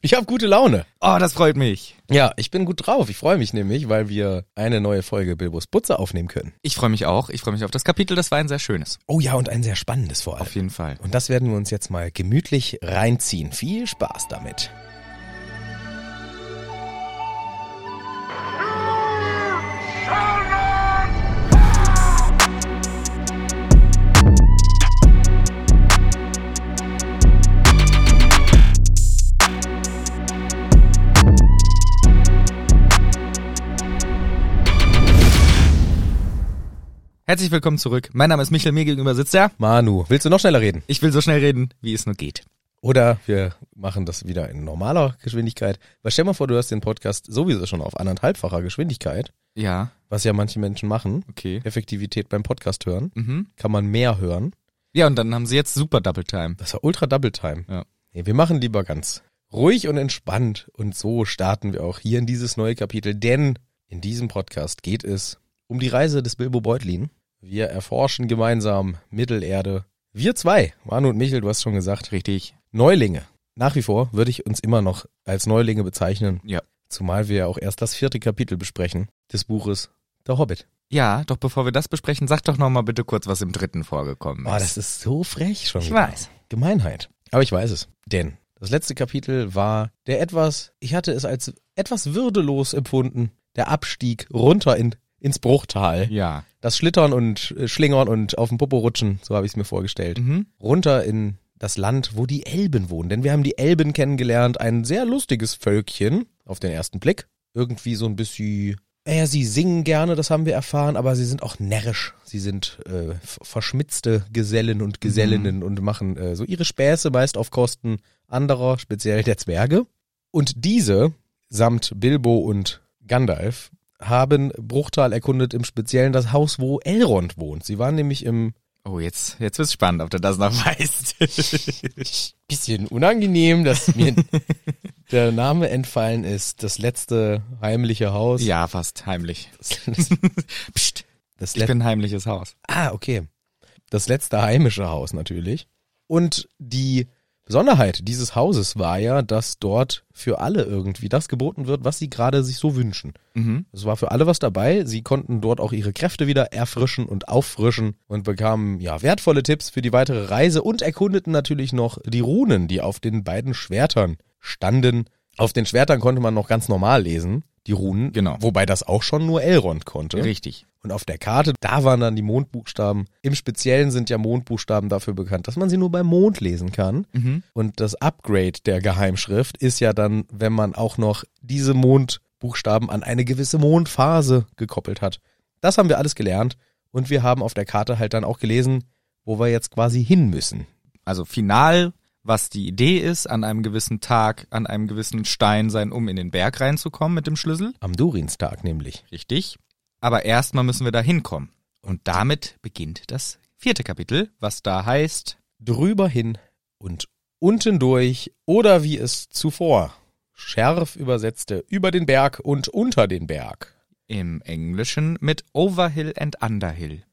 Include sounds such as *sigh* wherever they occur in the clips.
Ich habe gute Laune. Oh, das freut mich. Ja, ich bin gut drauf. Ich freue mich nämlich, weil wir eine neue Folge Bilbos Butze aufnehmen können. Ich freue mich auch. Ich freue mich auf das Kapitel. Das war ein sehr schönes. Oh ja, und ein sehr spannendes vor allem. Auf jeden Fall. Und das werden wir uns jetzt mal gemütlich reinziehen. Viel Spaß damit. Herzlich willkommen zurück. Mein Name ist Michael, mir gegenüber sitzt er. Manu, willst du noch schneller reden? Ich will so schnell reden, wie es nur geht. Oder wir machen das wieder in normaler Geschwindigkeit. Weil stell mal vor, du hast den Podcast sowieso schon auf anderthalbfacher Geschwindigkeit, Ja, was ja manche Menschen machen. okay. Effektivität beim Podcast hören. Mhm. Kann man mehr hören. Ja, und dann haben sie jetzt super Double Time. Das war ultra Double Time. Ja. Nee, wir machen lieber ganz ruhig und entspannt. Und so starten wir auch hier in dieses neue Kapitel. Denn in diesem Podcast geht es um die Reise des Bilbo Beutlin. Wir erforschen gemeinsam Mittelerde. Wir zwei, Manu und Michel, du hast schon gesagt, Richtig. Neulinge. Nach wie vor würde ich uns immer noch als Neulinge bezeichnen. Ja. Zumal wir ja auch erst das vierte Kapitel besprechen des Buches Der Hobbit. Ja, doch bevor wir das besprechen, sag doch noch mal bitte kurz, was im dritten vorgekommen ist. Oh, das ist so frech schon. ich wieder. weiß. Gemeinheit. Aber ich weiß es. Denn das letzte Kapitel war der etwas, ich hatte es als etwas würdelos empfunden, der Abstieg runter in, ins Bruchtal. Ja. Das Schlittern und äh, Schlingern und auf dem Popo rutschen, so habe ich es mir vorgestellt. Mhm. Runter in das Land, wo die Elben wohnen. Denn wir haben die Elben kennengelernt, ein sehr lustiges Völkchen auf den ersten Blick. Irgendwie so ein bisschen, naja, sie singen gerne, das haben wir erfahren, aber sie sind auch närrisch. Sie sind äh, verschmitzte Gesellen und Gesellinnen und machen äh, so ihre Späße meist auf Kosten anderer, speziell der Zwerge. Und diese, samt Bilbo und Gandalf, haben Bruchtal erkundet, im Speziellen das Haus, wo Elrond wohnt. Sie waren nämlich im Oh, jetzt, jetzt wird's spannend, ob du das noch *laughs* weißt. bisschen unangenehm, dass mir *laughs* der Name entfallen ist. Das letzte heimliche Haus. ja, fast heimlich. Das, *laughs* Psst, das ich bin heimliches Haus. ah, okay. Das letzte heimische Haus natürlich. Und die Besonderheit dieses Hauses war ja, dass dort für alle irgendwie das geboten wird, was sie gerade sich so wünschen. Mhm. Es war für alle was dabei. Sie konnten dort auch ihre Kräfte wieder erfrischen und auffrischen und bekamen ja wertvolle Tipps für die weitere Reise und erkundeten natürlich noch die Runen, die auf den beiden Schwertern standen. Auf den Schwertern konnte man noch ganz normal lesen, die Runen. Genau. Wobei das auch schon nur Elrond konnte. Richtig. Und auf der Karte, da waren dann die Mondbuchstaben. Im Speziellen sind ja Mondbuchstaben dafür bekannt, dass man sie nur beim Mond lesen kann. Mhm. Und das Upgrade der Geheimschrift ist ja dann, wenn man auch noch diese Mondbuchstaben an eine gewisse Mondphase gekoppelt hat. Das haben wir alles gelernt und wir haben auf der Karte halt dann auch gelesen, wo wir jetzt quasi hin müssen. Also final, was die Idee ist, an einem gewissen Tag, an einem gewissen Stein sein, um in den Berg reinzukommen mit dem Schlüssel. Am Durinstag nämlich. Richtig. Aber erstmal müssen wir da hinkommen. Und damit beginnt das vierte Kapitel, was da heißt, Drüber hin und unten durch oder wie es zuvor schärf übersetzte, über den Berg und unter den Berg. im Englischen mit Overhill and Underhill.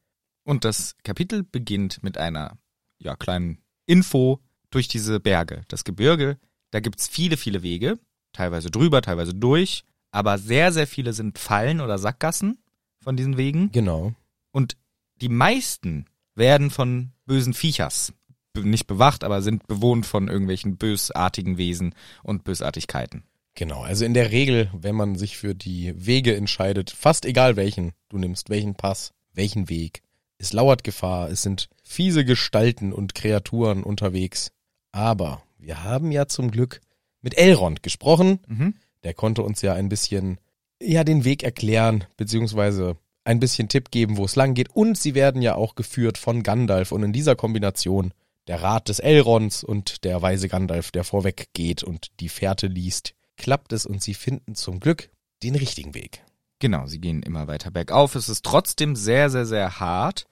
Und das Kapitel beginnt mit einer ja, kleinen Info durch diese Berge. Das Gebirge, da gibt's viele, viele Wege, teilweise drüber, teilweise durch, aber sehr, sehr viele sind Fallen oder Sackgassen von diesen Wegen. Genau. Und die meisten werden von bösen Viechers nicht bewacht, aber sind bewohnt von irgendwelchen bösartigen Wesen und Bösartigkeiten. Genau, also in der Regel, wenn man sich für die Wege entscheidet, fast egal welchen du nimmst, welchen Pass, welchen Weg, es lauert Gefahr, es sind fiese Gestalten und Kreaturen unterwegs. Aber wir haben ja zum Glück mit Elrond gesprochen. Mhm. Der konnte uns ja ein bisschen, ja, den Weg erklären, beziehungsweise ein bisschen Tipp geben, wo es lang geht. Und sie werden ja auch geführt von Gandalf. Und in dieser Kombination der Rat des Elrons und der weise Gandalf, der vorweg geht und die Fährte liest, klappt es und sie finden zum Glück den richtigen Weg. Genau, sie gehen immer weiter bergauf. Es ist trotzdem sehr, sehr, sehr hart.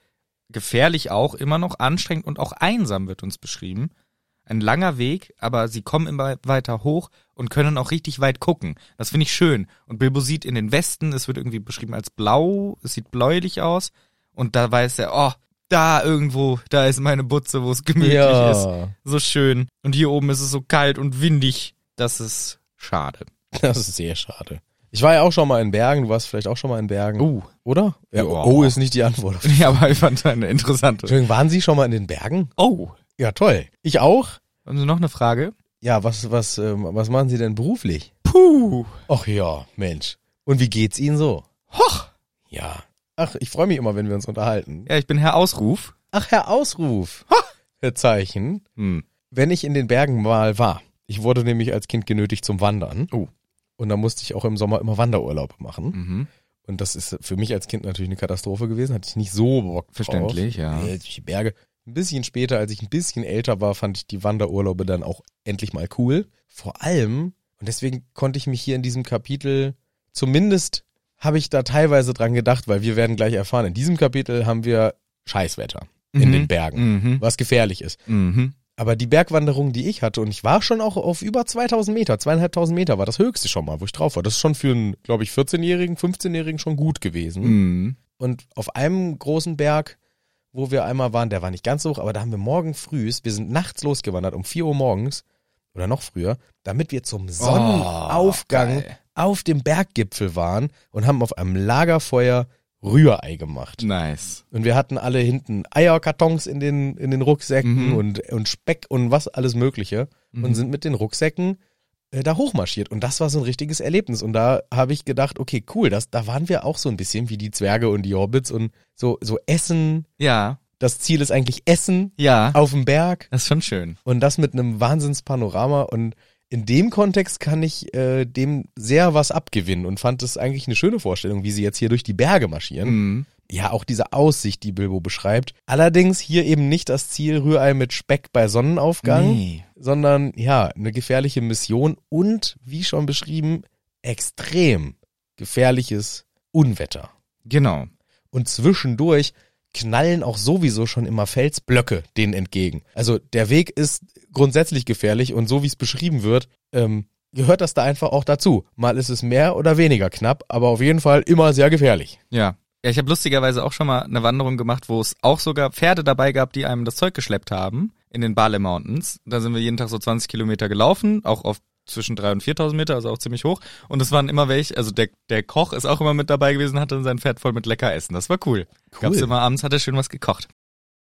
Gefährlich auch, immer noch anstrengend und auch einsam wird uns beschrieben. Ein langer Weg, aber sie kommen immer weiter hoch und können auch richtig weit gucken. Das finde ich schön. Und Bilbo sieht in den Westen, es wird irgendwie beschrieben als blau, es sieht bläulich aus. Und da weiß er, oh, da irgendwo, da ist meine Butze, wo es gemütlich ist. So schön. Und hier oben ist es so kalt und windig. Das ist schade. *laughs* Das ist sehr schade. Ich war ja auch schon mal in Bergen, du warst vielleicht auch schon mal in Bergen. Uh. Oder? Ja, Ja. oh ist nicht die Antwort. *laughs* Ja, aber ich fand eine interessante. Entschuldigung, waren Sie schon mal in den Bergen? Oh. Ja, toll. Ich auch. Haben Sie noch eine Frage? Ja, was, was, ähm, was machen Sie denn beruflich? Puh. Ach ja, Mensch. Und wie geht's Ihnen so? Hoch. Ja. Ach, ich freue mich immer, wenn wir uns unterhalten. Ja, ich bin Herr Ausruf. Ach, Herr Ausruf. Herr Zeichen. Hm. Wenn ich in den Bergen mal war. Ich wurde nämlich als Kind genötigt zum Wandern. Oh. Und da musste ich auch im Sommer immer Wanderurlaub machen. Mhm. Und das ist für mich als Kind natürlich eine Katastrophe gewesen. Hatte ich nicht so Bock drauf. Verständlich, ja. Nee, die Berge. Ein bisschen später, als ich ein bisschen älter war, fand ich die Wanderurlaube dann auch endlich mal cool. Vor allem, und deswegen konnte ich mich hier in diesem Kapitel, zumindest habe ich da teilweise dran gedacht, weil wir werden gleich erfahren, in diesem Kapitel haben wir Scheißwetter in Mhm. den Bergen, Mhm. was gefährlich ist. Mhm. Aber die Bergwanderung, die ich hatte, und ich war schon auch auf über 2000 Meter, zweieinhalbtausend Meter war das höchste schon mal, wo ich drauf war. Das ist schon für einen, glaube ich, 14-Jährigen, 15-Jährigen schon gut gewesen. Mhm. Und auf einem großen Berg, wo wir einmal waren, der war nicht ganz so hoch, aber da haben wir morgen früh, wir sind nachts losgewandert, um 4 Uhr morgens oder noch früher, damit wir zum Sonnenaufgang geil. auf dem Berggipfel waren und haben auf einem Lagerfeuer Rührei gemacht. Nice. Und wir hatten alle hinten Eierkartons in den, in den Rucksäcken Mhm. und, und Speck und was alles Mögliche Mhm. und sind mit den Rucksäcken da hochmarschiert. Und das war so ein richtiges Erlebnis. Und da habe ich gedacht, okay, cool, das, da waren wir auch so ein bisschen wie die Zwerge und die Hobbits und so, so Essen. Ja. Das Ziel ist eigentlich Essen Ja. auf dem Berg Das ist schon schön. und das mit einem Wahnsinnspanorama. Und in dem Kontext kann ich äh, dem sehr was abgewinnen und fand es eigentlich eine schöne Vorstellung, wie sie jetzt hier durch die Berge marschieren. Mhm. Ja, auch diese Aussicht, die Bilbo beschreibt. Allerdings hier eben nicht das Ziel Rührei mit Speck bei Sonnenaufgang, Nee. sondern ja, eine gefährliche Mission und, wie schon beschrieben, extrem gefährliches Unwetter. Genau. Und zwischendurch knallen auch sowieso schon immer Felsblöcke denen entgegen. Also der Weg ist grundsätzlich gefährlich und so wie es beschrieben wird, ähm, gehört das da einfach auch dazu. Mal ist es mehr oder weniger knapp, aber auf jeden Fall immer sehr gefährlich. Ja. Ja, ich habe lustigerweise auch schon mal eine Wanderung gemacht, wo es auch sogar Pferde dabei gab, die einem das Zeug geschleppt haben in den Bale Mountains. Da sind wir jeden Tag so 20 Kilometer gelaufen, auch auf zwischen 3.000 und 4.000 Meter, also auch ziemlich hoch. Und es waren immer welche, also der, der Koch ist auch immer mit dabei gewesen, hatte sein Pferd voll mit lecker Essen. Das war cool. Gab's immer abends, hat er schön was gekocht.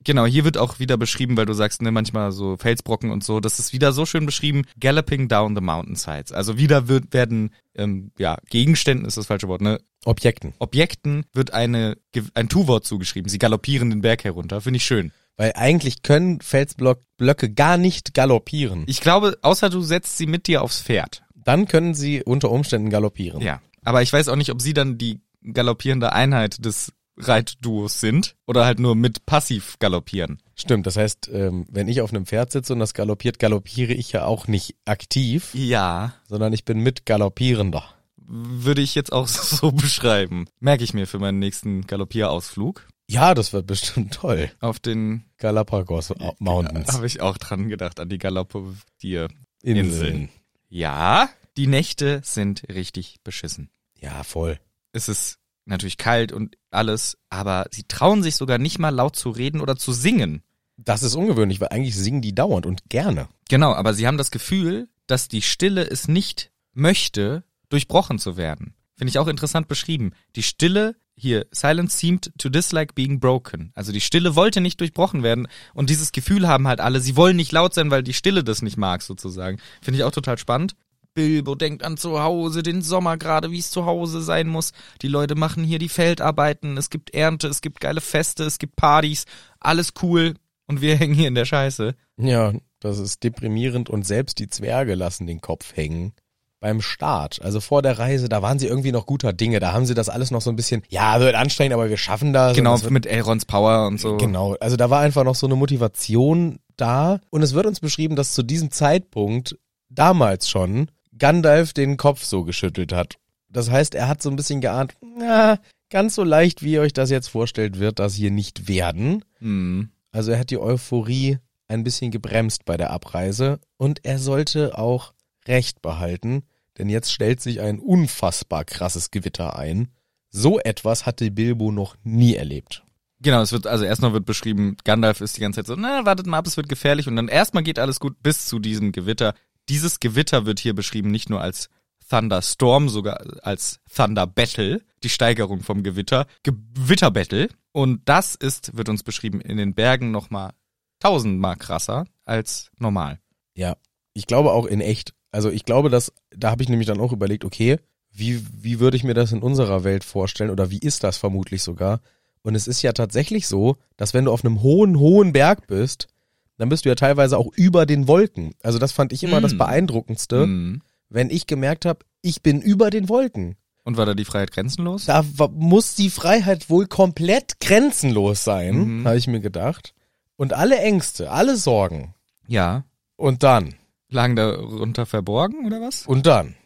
Genau, hier wird auch wieder beschrieben, weil du sagst, ne, manchmal so Felsbrocken und so, das ist wieder so schön beschrieben, galloping down the mountainsides. Also wieder wird, werden, ähm, ja, Gegenständen ist das falsche Wort, ne, Objekten. Objekten wird eine, ein Tu-Wort zugeschrieben. Sie galoppieren den Berg herunter. Finde ich schön. Weil eigentlich können Felsblöcke gar nicht galoppieren. Ich glaube, außer du setzt sie mit dir aufs Pferd. Dann können sie unter Umständen galoppieren. Ja. Aber ich weiß auch nicht, ob sie dann die galoppierende Einheit des Reitduos sind oder halt nur mit passiv galoppieren. Stimmt, das heißt, ähm, wenn ich auf einem Pferd sitze und das galoppiert, galoppiere ich ja auch nicht aktiv, Ja. sondern ich bin mit Galoppierender. Würde ich jetzt auch *laughs* so beschreiben. Merke ich mir für meinen nächsten Galoppierausflug. Ja, das wird bestimmt toll. Auf den Galapagos Mountains. habe ich auch dran gedacht, an die Galoppier. Inseln. Inseln. Ja, die Nächte sind richtig beschissen. Ja, voll. es ist natürlich kalt und alles, aber sie trauen sich sogar nicht mal laut zu reden oder zu singen. Das ist ungewöhnlich, weil eigentlich singen die dauernd und gerne. Genau, aber sie haben das Gefühl, dass die Stille es nicht möchte, durchbrochen zu werden. Finde ich auch interessant beschrieben. Die Stille, hier, Silence seemed to dislike being broken. Also die Stille wollte nicht durchbrochen werden und dieses Gefühl haben halt alle, sie wollen nicht laut sein, weil die Stille das nicht mag, sozusagen. Finde ich auch total spannend. Bilbo denkt an zu Hause, den Sommer gerade, wie es zu Hause sein muss. Die Leute machen hier die Feldarbeiten, es gibt Ernte, es gibt geile Feste, es gibt Partys, alles cool und wir *laughs* hängen hier in der Scheiße. Ja, das ist deprimierend und selbst die Zwerge lassen den Kopf hängen. Beim Start, also vor der Reise, da waren sie irgendwie noch guter Dinge. Da haben sie das alles noch so ein bisschen, ja, wird anstrengend, aber wir schaffen das. Genau, wird mit Elrons Power und so. Genau, also da war einfach noch so eine Motivation da und es wird uns beschrieben, dass zu diesem Zeitpunkt damals schon Gandalf den Kopf so geschüttelt hat. Das heißt, er hat so ein bisschen geahnt, na, ganz so leicht, wie ihr euch das jetzt vorstellt, wird das hier nicht werden. Hm. Also er hat die Euphorie ein bisschen gebremst bei der Abreise und er sollte auch Recht behalten, denn jetzt stellt sich ein unfassbar krasses Gewitter ein. So etwas hatte Bilbo noch nie erlebt. Genau, es wird, also erstmal wird beschrieben, Gandalf ist die ganze Zeit so, na, wartet mal ab, es wird gefährlich und dann erstmal geht alles gut bis zu diesem Gewitter. dieses Gewitter wird hier beschrieben nicht nur als Thunderstorm, sogar als Thunder Battle, die Steigerung vom Gewitter, Gewitter Battle. Und das ist, wird uns beschrieben, in den Bergen nochmal tausendmal krasser als normal. Ja, ich glaube auch in echt. Also ich glaube, dass, da habe ich nämlich dann auch überlegt, okay, wie, wie würde ich mir das in unserer Welt vorstellen oder wie ist das vermutlich sogar? Und es ist ja tatsächlich so, dass wenn du auf einem hohen, hohen Berg bist, dann bist du ja teilweise auch über den Wolken. Also das fand ich immer Mm. das Beeindruckendste, Mhm. wenn ich gemerkt habe, ich bin über den Wolken. Und war da die Freiheit grenzenlos? Da muss die Freiheit wohl komplett grenzenlos sein, Mhm. habe ich mir gedacht. Und alle Ängste, alle Sorgen. Ja. Und dann, Lagen darunter verborgen oder was? und dann.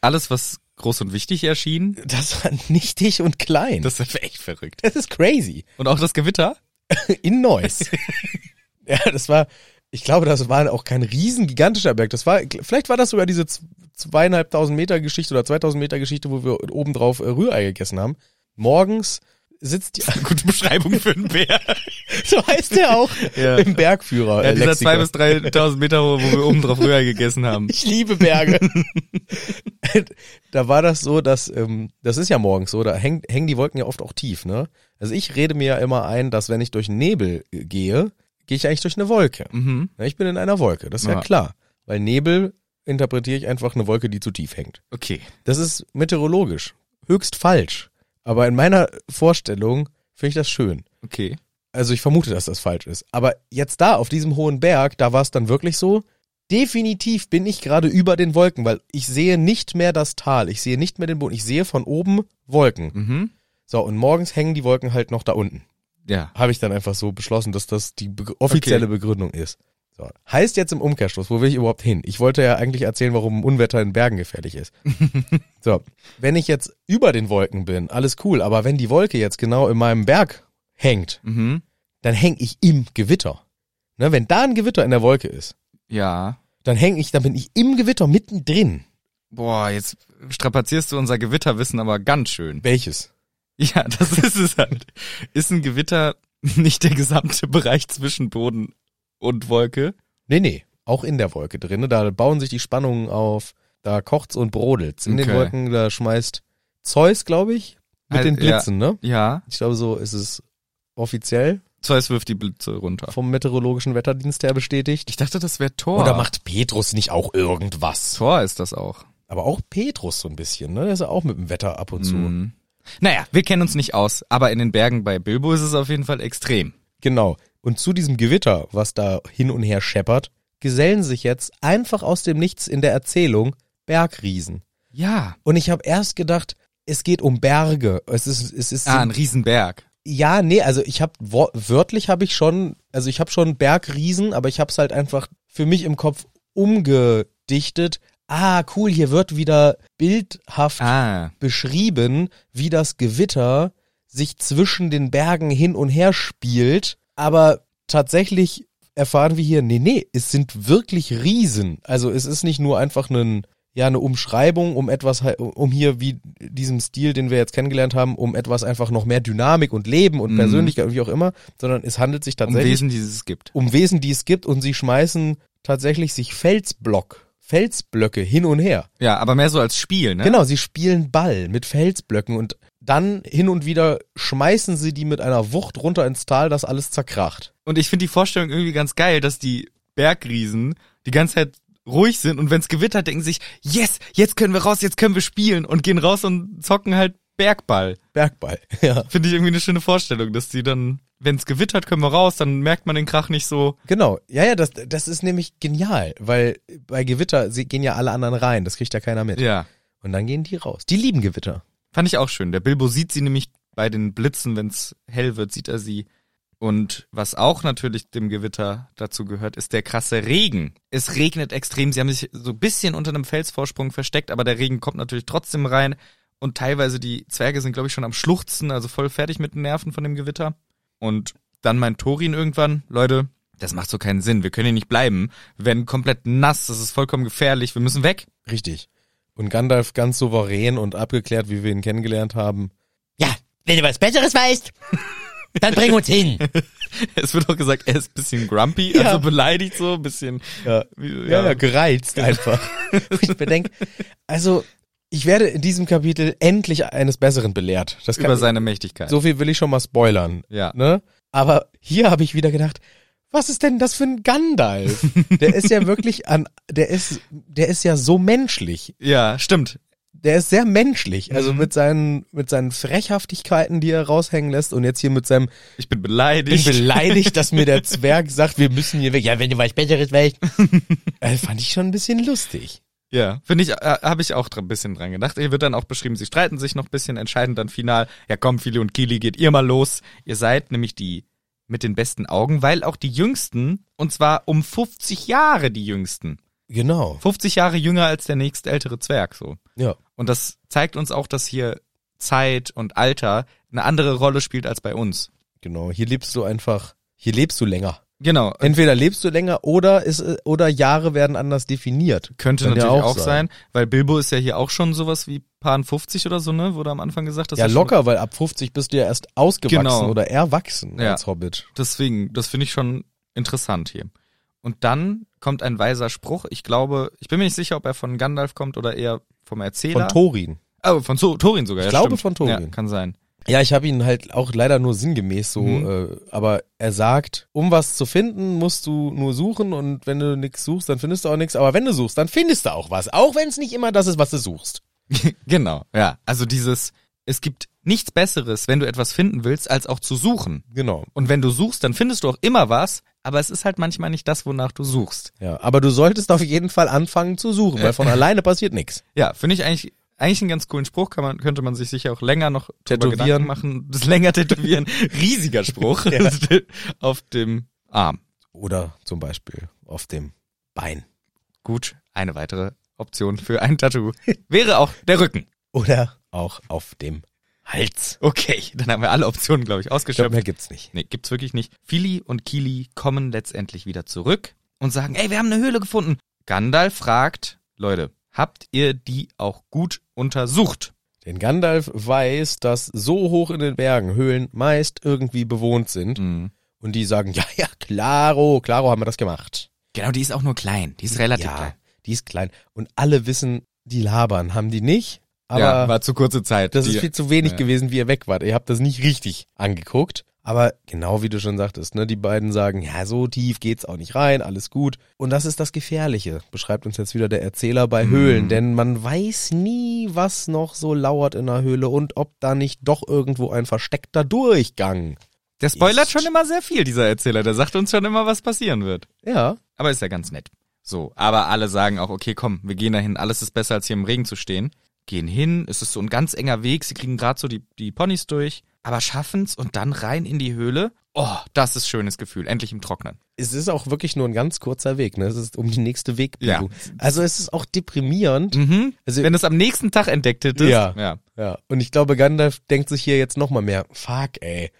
Alles, was groß und wichtig erschien, Das war nichtig und klein. das ist echt verrückt. das ist crazy. Und auch das Gewitter? *laughs* In Neuss. *laughs* ja, das war, ich glaube, das war auch kein riesen gigantischer Berg. Das war, vielleicht war das sogar diese zweieinhalbtausend Meter Geschichte oder 2000 Meter Geschichte, wo wir obendrauf äh, Rührei gegessen haben. Morgens sitzt die, *laughs* Gute Beschreibung für einen Bär. *laughs* so heißt der auch Ja. im Bergführer. Ja, dieser zwei bis dreitausend Meter, wo, wo wir oben drauf *laughs* Rührei gegessen haben. Ich liebe Berge. da war das so, dass, ähm, das ist ja morgens so, da hängen, hängen die Wolken ja oft auch tief, ne? Also ich rede mir ja immer ein, dass wenn ich durch Nebel äh, gehe, gehe ich eigentlich durch eine Wolke. Mhm. Ja, ich bin in einer Wolke, das ist ja, Ja. klar. Weil Nebel interpretiere ich einfach eine Wolke, die zu tief hängt. Okay. Das ist meteorologisch höchst falsch. Aber in meiner Vorstellung finde ich das schön. Okay. Also ich vermute, dass das falsch ist. Aber jetzt da, auf diesem hohen Berg, da war es dann wirklich so, definitiv bin ich gerade über den Wolken, weil ich sehe nicht mehr das Tal, ich sehe nicht mehr den Boden, ich sehe von oben Wolken. Mhm. So, und morgens hängen die Wolken halt noch da unten. Ja. Habe ich dann einfach so beschlossen, dass das die offizielle Okay. Begründung ist. So. Heißt jetzt im Umkehrschluss, wo will ich überhaupt hin? Ich wollte ja eigentlich erzählen, warum ein Unwetter in Bergen gefährlich ist. *laughs* so, wenn ich jetzt über den Wolken bin, alles cool, aber wenn die Wolke jetzt genau in meinem Berg hängt, Mhm. dann hänge ich im Gewitter. Ne, wenn da ein Gewitter in der Wolke ist, Ja. dann hänge ich, dann bin ich im Gewitter mittendrin. Boah, jetzt strapazierst du unser Gewitterwissen aber ganz schön. Welches? Ja, das ist es halt. Ist ein Gewitter nicht der gesamte Bereich zwischen Boden und Wolke? Nee, nee, auch in der Wolke drin. Da bauen sich die Spannungen auf, da kocht's und brodelt's. In den Okay. Wolken, da schmeißt Zeus, glaube ich, mit Halt, den Blitzen, ne? Ja. Ich glaube, so ist es offiziell Zeus wirft die Blitze runter. vom meteorologischen Wetterdienst her bestätigt. Ich dachte, das wäre Thor. Oder macht Petrus nicht auch irgendwas? Thor ist das auch. Aber auch Petrus so ein bisschen, ne? Der ist ja auch mit dem Wetter ab und zu. Mhm. Naja, wir kennen uns nicht aus, aber in den Bergen bei Bilbo ist es auf jeden Fall extrem. Genau. Und zu diesem Gewitter, was da hin und her scheppert, gesellen sich jetzt einfach aus dem Nichts in der Erzählung Bergriesen. Ja. Und ich habe erst gedacht, es geht um Berge. Es ist, es ist Ah, ein Riesenberg. ja, nee, also ich habe wörtlich habe ich schon, also ich habe schon Bergriesen, aber ich habe es halt einfach für mich im Kopf umgedichtet. Ah, cool, hier wird wieder bildhaft Ah. beschrieben, wie das Gewitter sich zwischen den Bergen hin und her spielt, aber tatsächlich erfahren wir hier, nee, nee, es sind wirklich Riesen. Also es ist nicht nur einfach ein, ja, eine Umschreibung, um etwas, um hier wie diesem Stil, den wir jetzt kennengelernt haben, um etwas einfach noch mehr Dynamik und Leben und Mhm. Persönlichkeit und wie auch immer, sondern es handelt sich Um tatsächlich Wesen, die es gibt. um Wesen, die es gibt und sie schmeißen tatsächlich sich Felsblock, Felsblöcke hin und her. Ja, aber mehr so als Spiel, ne? Genau, sie spielen Ball mit Felsblöcken und dann hin und wieder schmeißen sie die mit einer Wucht runter ins Tal, dass alles zerkracht. Und ich finde die Vorstellung irgendwie ganz geil, dass die Bergriesen die ganze Zeit ruhig sind und wenn's gewittert, denken sich, yes, jetzt können wir raus, jetzt können wir spielen und gehen raus und zocken halt Bergball. Bergball, *laughs* ja. Finde ich irgendwie eine schöne Vorstellung, dass die dann, wenn's gewittert, können wir raus, dann merkt man den Krach nicht so. Genau, ja, ja, das, das ist nämlich genial, weil bei Gewitter sie gehen ja alle anderen rein, das kriegt ja keiner mit. Ja. Und dann gehen die raus. Die lieben Gewitter. Fand ich auch schön. Der Bilbo sieht sie nämlich bei den Blitzen, wenn's hell wird, sieht er sie. Und was auch natürlich dem Gewitter dazu gehört, ist der krasse Regen. Es regnet extrem. Sie haben sich so ein bisschen unter einem Felsvorsprung versteckt, aber der Regen kommt natürlich trotzdem rein. Und teilweise die Zwerge sind, glaube ich, schon am Schluchzen, also voll fertig mit den Nerven von dem Gewitter. Und dann meint Thorin irgendwann, Leute, das macht so keinen Sinn. Wir können hier nicht bleiben. Wir werden komplett nass. Das ist vollkommen gefährlich. Wir müssen weg. Richtig. Und Gandalf ganz souverän und abgeklärt, wie wir ihn kennengelernt haben. Ja, wenn du was Besseres weißt. Dann bring uns hin. *laughs* Es wird auch gesagt, er ist ein bisschen grumpy, Ja. also beleidigt so, ein bisschen. Ja, Wie- ja, ja gereizt einfach. *laughs* Ich bedenke, also ich werde in diesem Kapitel endlich eines Besseren belehrt. Das kann, über seine Mächtigkeit. so viel will ich schon mal spoilern. Ja. Ne? Aber hier habe ich wieder gedacht, was ist denn das für ein Gandalf? Der ist ja *laughs* wirklich an, der ist, der ist ja so menschlich. Ja, stimmt. Der ist sehr menschlich. Also Mhm. mit seinen, mit seinen Frechhaftigkeiten, die er raushängen lässt und jetzt hier mit seinem, Ich bin ich beleidigt. bin beleidigt, dass mir der *laughs* Zwerg sagt, wir müssen hier weg. Ja, wenn du was Besseres weißt. *laughs* äh, fand ich schon ein bisschen lustig. Ja, finde ich, äh, habe ich auch ein bisschen dran gedacht. Hier wird dann auch beschrieben, sie streiten sich noch ein bisschen, entscheiden dann final, ja komm, Fili und Kili, geht ihr mal los. Ihr seid nämlich die mit den besten Augen, weil auch die Jüngsten, und zwar um 50 Jahre die Jüngsten. Genau. 50 Jahre jünger als der nächstältere Zwerg, so. Ja. Und das zeigt uns auch, dass hier Zeit und Alter eine andere Rolle spielt als bei uns. Genau. Hier lebst du einfach, hier lebst du länger. Genau. Entweder lebst du länger oder ist, oder Jahre werden anders definiert. Könnte Kann ja natürlich auch auch, sein. sein, weil Bilbo ist ja hier auch schon sowas wie Paar 50 oder so, ne? Wurde am Anfang gesagt, dass Ja, er locker, weil ab 50 bist du ja erst ausgewachsen Genau. oder erwachsen Ja. als Hobbit. Deswegen, das finde ich schon interessant hier. Und dann kommt ein weiser Spruch. Ich glaube, ich bin mir nicht sicher, ob er von Gandalf kommt oder eher vom Erzähler. Von Thorin. oh, von so Thorin sogar. Ich ja, glaube stimmt. von Thorin. Ja, kann sein. Ja, ich habe ihn halt auch leider nur sinngemäß so, Mhm. äh, aber er sagt, um was zu finden, musst du nur suchen und wenn du nichts suchst, dann findest du auch nichts. Aber wenn du suchst, dann findest du auch was. Auch wenn es nicht immer das ist, was du suchst. *laughs* genau, ja. Also dieses, es gibt nichts Besseres, wenn du etwas finden willst, als auch zu suchen. Genau. Und wenn du suchst, dann findest du auch immer was, aber es ist halt manchmal nicht das, wonach du suchst. Ja, aber du solltest auf jeden Fall anfangen zu suchen, *laughs* weil von alleine passiert nichts. Ja, finde ich eigentlich eigentlich einen ganz coolen Spruch, kann man, könnte man sich sicher auch länger noch Tätowieren. Machen. Das länger tätowieren. *laughs* Riesiger Spruch *laughs* *laughs* auf dem Arm. Oder zum Beispiel auf dem Bein. Gut, eine weitere Option für ein Tattoo wäre auch der Rücken. Oder auch auf dem Hals. Okay, dann haben wir alle Optionen, glaube ich, Ich glaube, ausgeschöpft. mehr gibt's nicht. Nee, gibt's wirklich nicht. Fili und Kili kommen letztendlich wieder zurück und sagen, ey, wir haben eine Höhle gefunden. Gandalf fragt, Leute, habt ihr die auch gut untersucht? Denn Gandalf weiß, dass so hoch in den Bergen Höhlen meist irgendwie bewohnt sind. Mhm. Und die sagen, *laughs* ja, ja, klaro, klaro haben wir das gemacht. Genau, die ist auch nur klein. Die ist relativ ja, klein. die ist klein. Und alle wissen, die labern, haben die nicht. Aber ja, war zu kurze Zeit. das die, ist viel zu wenig ja. gewesen, wie ihr weg wart. Ihr habt das nicht richtig angeguckt. Aber genau wie du schon sagtest, ne, die beiden sagen, ja, so tief geht's auch nicht rein, alles gut. Und das ist das Gefährliche, beschreibt uns jetzt wieder der Erzähler bei Mhm. Höhlen, denn man weiß nie, was noch so lauert in der Höhle und ob da nicht doch irgendwo ein versteckter Durchgang. Der spoilert ist. schon immer sehr viel, dieser Erzähler. Der sagt uns schon immer, was passieren wird. Ja, Aber ist ja ganz nett. So, aber alle sagen auch, okay, komm, wir gehen dahin. Alles ist besser, als hier im Regen zu stehen. Gehen hin, es ist so ein ganz enger Weg. Sie kriegen gerade so die, die Ponys durch, aber schaffen's und dann rein in die Höhle. Oh, das ist schönes Gefühl. Endlich im Trocknen. es ist auch wirklich nur ein ganz kurzer Weg, ne? Es ist um die nächste Wegbiegung. Ja. Also es ist auch deprimierend. Mhm. Also Wenn du es am nächsten Tag entdeckt hättest. Ja. ja. Ja, und ich glaube, Gandalf denkt sich hier jetzt nochmal mehr, fuck, ey,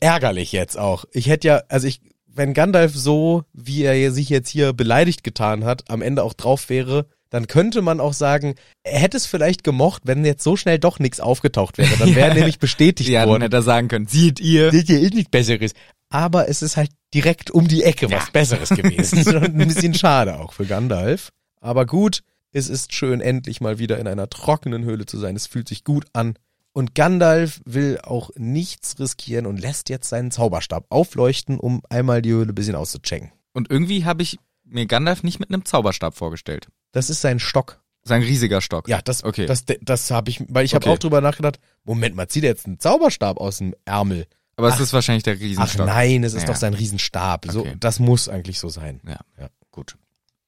ärgerlich jetzt auch. Ich hätte ja, also ich, wenn Gandalf so, wie er sich jetzt hier beleidigt getan hat, am Ende auch drauf wäre, dann könnte man auch sagen, er hätte es vielleicht gemocht, wenn jetzt so schnell doch nichts aufgetaucht wäre. Dann wäre *laughs* Ja. nämlich bestätigt Ja, dann worden. hätte er sagen können, seht ihr. Seht ihr, ist nichts Besseres. Aber es ist halt direkt um die Ecke was Ja. Besseres *laughs* gewesen. Das ist schon ein bisschen schade auch für Gandalf. Aber gut, es ist schön, endlich mal wieder in einer trockenen Höhle zu sein. Es fühlt sich gut an. Und Gandalf will auch nichts riskieren und lässt jetzt seinen Zauberstab aufleuchten, um einmal die Höhle ein bisschen auszuchecken. Und irgendwie habe ich mir Gandalf nicht mit einem Zauberstab vorgestellt. Das ist sein Stock. Sein riesiger Stock. Ja, das, Okay. das, das habe ich, weil ich habe Okay. auch drüber nachgedacht, Moment mal, zieht er jetzt einen Zauberstab aus dem Ärmel? Aber es Ach. ist wahrscheinlich der Ach Riesenstock. nein, es ist Ja. doch sein Riesenstab. So, Okay. das muss eigentlich so sein. Ja, Ja. gut.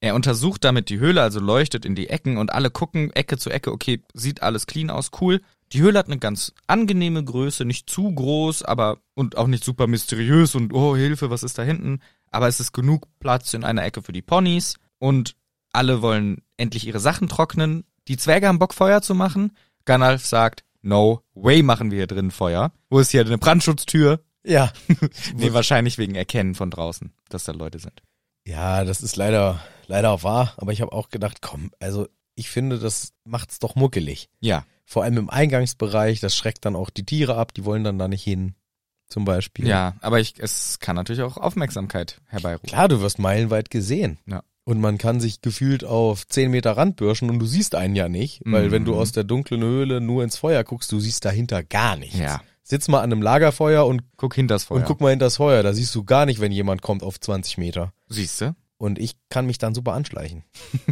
Er untersucht damit die Höhle, also leuchtet in die Ecken und alle gucken Ecke zu Ecke, okay, sieht alles clean aus, cool. Die Höhle hat eine ganz angenehme Größe, nicht zu groß, aber und auch nicht super mysteriös und oh Hilfe, was ist da hinten? Aber es ist genug Platz in einer Ecke für die Ponys und alle wollen endlich ihre Sachen trocknen. Die Zwerge haben Bock Feuer zu machen. Gandalf sagt, no way machen wir hier drin Feuer. Wo ist hier eine Brandschutztür? Ja. *laughs* Nee, wahrscheinlich wegen Erkennen von draußen, dass da Leute sind. Ja, das ist leider, leider auch wahr. Aber ich habe auch gedacht, komm, also ich finde, das macht's doch muckelig. Ja, Vor allem im Eingangsbereich, das schreckt dann auch die Tiere ab, die wollen dann da nicht hin. zum Beispiel. Ja, aber ich, es kann natürlich auch Aufmerksamkeit herbeirufen. Klar, du wirst meilenweit gesehen. Ja. Und man kann sich gefühlt auf 10 Meter Randbürschen und du siehst einen ja nicht, weil Mhm. wenn du aus der dunklen Höhle nur ins Feuer guckst, du siehst dahinter gar nichts. Ja. Sitz mal an einem Lagerfeuer und, Guck hinters Feuer. und guck mal hinter das Feuer, da siehst du gar nicht, wenn jemand kommt auf 20 Meter. Siehst du? Und ich kann mich dann super anschleichen.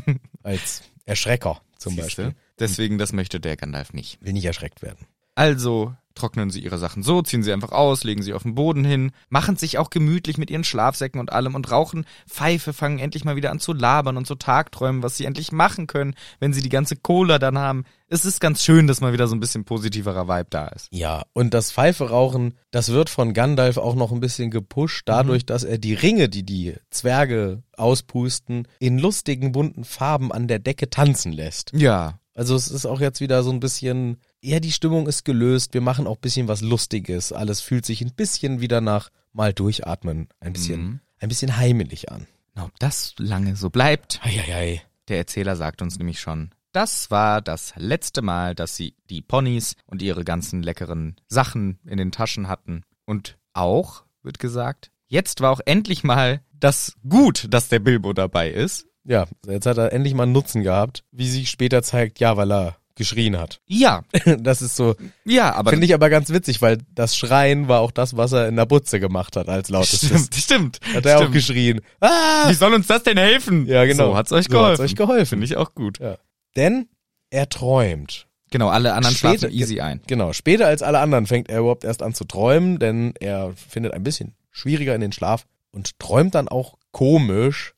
*laughs* Als Erschrecker zum Beispiel. Deswegen, das möchte der Gandalf nicht. Will nicht erschreckt werden. Also trocknen sie ihre Sachen so, ziehen sie einfach aus, legen sie auf den Boden hin, machen sich auch gemütlich mit ihren Schlafsäcken und allem und rauchen Pfeife, fangen endlich mal wieder an zu labern und zu tagträumen, was sie endlich machen können, wenn sie die ganze Cola dann haben. Es ist ganz schön, dass mal wieder so ein bisschen positiverer Vibe da ist. Ja, und das Pfeife rauchen, das wird von Gandalf auch noch ein bisschen gepusht, dadurch, dass er die Ringe, die die Zwerge auspusten, in lustigen bunten Farben an der Decke tanzen lässt. Ja. Also es ist auch jetzt wieder so ein bisschen, ja, die Stimmung ist gelöst, wir machen auch ein bisschen was Lustiges, alles fühlt sich ein bisschen wieder nach mal durchatmen, ein bisschen, Mhm. ein bisschen heimelig an. Na, ob das lange so bleibt, Eieiei. Der Erzähler sagt uns nämlich schon, das war das letzte Mal, dass sie die Ponys und ihre ganzen leckeren Sachen in den Taschen hatten. Und auch, wird gesagt, jetzt war auch endlich mal das gut, dass der Bilbo dabei ist. Ja, jetzt hat er endlich mal einen Nutzen gehabt, wie sich später zeigt, ja, weil er geschrien hat. Ja, *laughs* Das ist so, ja, aber finde ich aber ganz witzig, weil das Schreien war auch das, was er in der Butze gemacht hat als lautestes. stimmt, stimmt. Hat er auch stimmt. geschrien. Ah! Wie soll uns das denn helfen? Ja, genau. So hat's euch So geholfen. hat's euch geholfen. Finde ich auch gut. Ja. Denn er träumt. Genau, alle anderen Später- schlafen easy ein. Genau, später als alle anderen fängt er überhaupt erst an zu träumen, denn er findet ein bisschen schwieriger in den Schlaf und träumt dann auch komisch,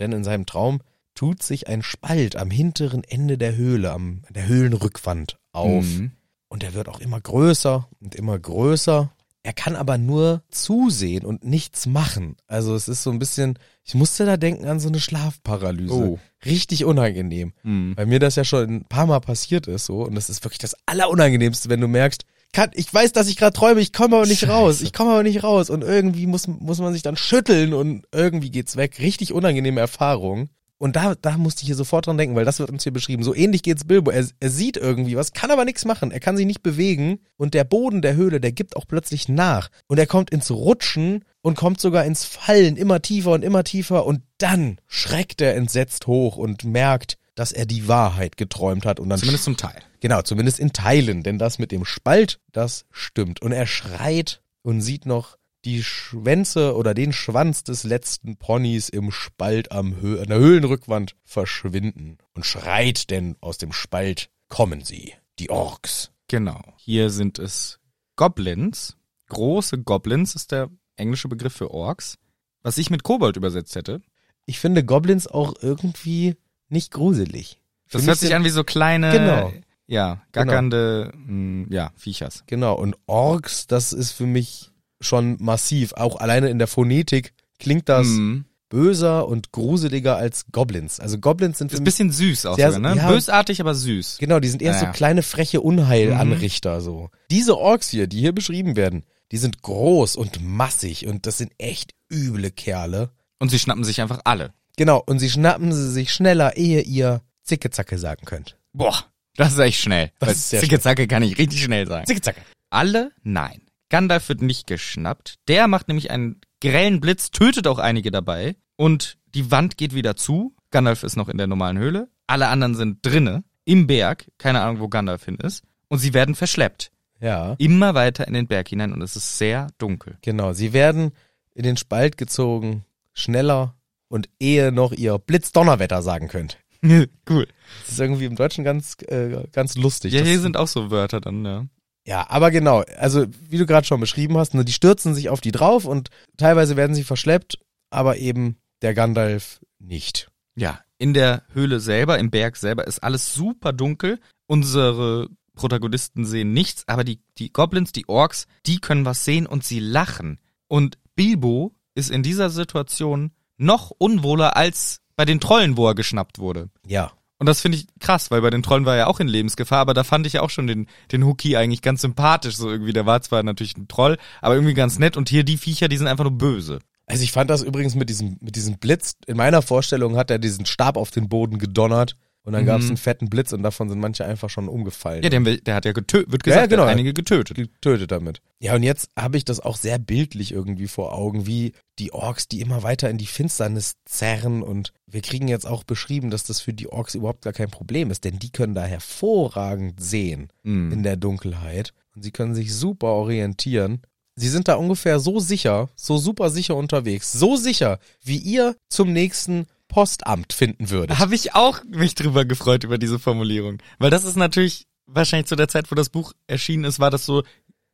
denn in seinem Traum tut sich ein Spalt am hinteren Ende der Höhle, am der Höhlenrückwand auf. Mhm. Und er wird auch immer größer und immer größer. Er kann aber nur zusehen und nichts machen. Also es ist so ein bisschen, ich musste da denken an so eine Schlafparalyse. Oh. Richtig unangenehm. Mhm. Weil mir das ja schon ein paar Mal passiert ist so und das ist wirklich das Allerunangenehmste, wenn du merkst, kann, ich weiß, dass ich gerade träume, ich komme aber nicht Scheiße. raus, ich komme aber nicht raus und irgendwie muss, muss man sich dann schütteln und irgendwie geht's weg. Richtig unangenehme Erfahrung. Und da, da musste ich hier sofort dran denken, weil das wird uns hier beschrieben. So ähnlich geht's Bilbo. Er, er sieht irgendwie was, kann aber nichts machen. Er kann sich nicht bewegen und der Boden der Höhle, der gibt auch plötzlich nach. Und er kommt ins Rutschen und kommt sogar ins Fallen, immer tiefer und immer tiefer. Und dann schreckt er entsetzt hoch und merkt, dass er die Wahrheit geträumt hat. Und dann Zumindest zum Teil. Genau, zumindest in Teilen, denn das mit dem Spalt, das stimmt. Und er schreit und sieht noch die Schwänze oder den Schwanz des letzten Ponys im Spalt am Hö an der Höhlenrückwand verschwinden und schreit, denn aus dem Spalt kommen sie, die Orks. Genau. Hier sind es Goblins. Große Goblins ist der englische Begriff für Orks. Was ich mit Kobold übersetzt hätte. Ich finde Goblins auch irgendwie nicht gruselig. Das hört sich an wie so kleine, Genau. ja, gackernde, mh, ja, Viechers. Genau, und Orks, das ist für mich schon massiv. Auch alleine in der Phonetik klingt das Mhm. böser und gruseliger als Goblins. Also Goblins sind für Ist ein bisschen süß auch Sehr- sogar, ne? ja. Bösartig, aber süß. Genau, die sind eher Ja, so kleine freche Unheilanrichter so. Diese Orks hier, die hier beschrieben werden, die sind groß und massig und das sind echt üble Kerle. Und sie schnappen sich einfach alle. Genau, und sie schnappen sie sich schneller, ehe ihr Zicke-Zacke sagen könnt. Boah, das ist echt schnell. Das ist Zicke-Zacke kann ich richtig schnell sagen. Zicke-Zacke. Alle? Nein. Gandalf wird nicht geschnappt. Der macht nämlich einen grellen Blitz, tötet auch einige dabei. Und die Wand geht wieder zu. Gandalf ist noch in der normalen Höhle. Alle anderen sind drinne, im Berg. Keine Ahnung, wo Gandalf hin ist. Und sie werden verschleppt. Ja, Immer weiter in den Berg hinein und es ist sehr dunkel. genau. Sie werden in den Spalt gezogen, schneller und ehe noch ihr Blitzdonnerwetter sagen könnt. *laughs* cool. Das ist irgendwie im Deutschen ganz, äh, ganz lustig. Ja, hier sind auch so Wörter dann, ja. Ja, aber genau, also wie du gerade schon beschrieben hast, ne, die stürzen sich auf die drauf und teilweise werden sie verschleppt, aber eben der Gandalf nicht. Ja, in der Höhle selber, im Berg selber ist alles super dunkel. Unsere Protagonisten sehen nichts, aber die, die Goblins, die Orks, die können was sehen und sie lachen. Und Bilbo ist in dieser Situation noch unwohler als bei den Trollen, wo er geschnappt wurde. Ja, Und das finde ich krass, weil bei den Trollen war er ja auch in Lebensgefahr, aber da fand ich ja auch schon den, den Hookie eigentlich ganz sympathisch, so irgendwie. Der war zwar natürlich ein Troll, aber irgendwie ganz nett und hier die Viecher, die sind einfach nur böse. also ich fand das übrigens mit diesem, mit diesem Blitz, in meiner Vorstellung hat er diesen Stab auf den Boden gedonnert Und dann gab es Mhm. einen fetten Blitz und davon sind manche einfach schon umgefallen. Ja, der, der hat ja getötet, wird Ja, gesagt, genau. der hat einige getötet. getötet damit. Ja, und jetzt habe ich das auch sehr bildlich irgendwie vor Augen, wie die Orks, die immer weiter in die Finsternis zerren und wir kriegen jetzt auch beschrieben, dass das für die Orks überhaupt gar kein Problem ist, denn die können da hervorragend sehen Mhm. in der Dunkelheit und sie können sich super orientieren. Sie sind da ungefähr so sicher, so super sicher unterwegs, so sicher, wie ihr zum nächsten Postamt finden würdet. Habe ich auch mich drüber gefreut über diese Formulierung. Weil das ist natürlich wahrscheinlich zu der Zeit, wo das Buch erschienen ist, war das so,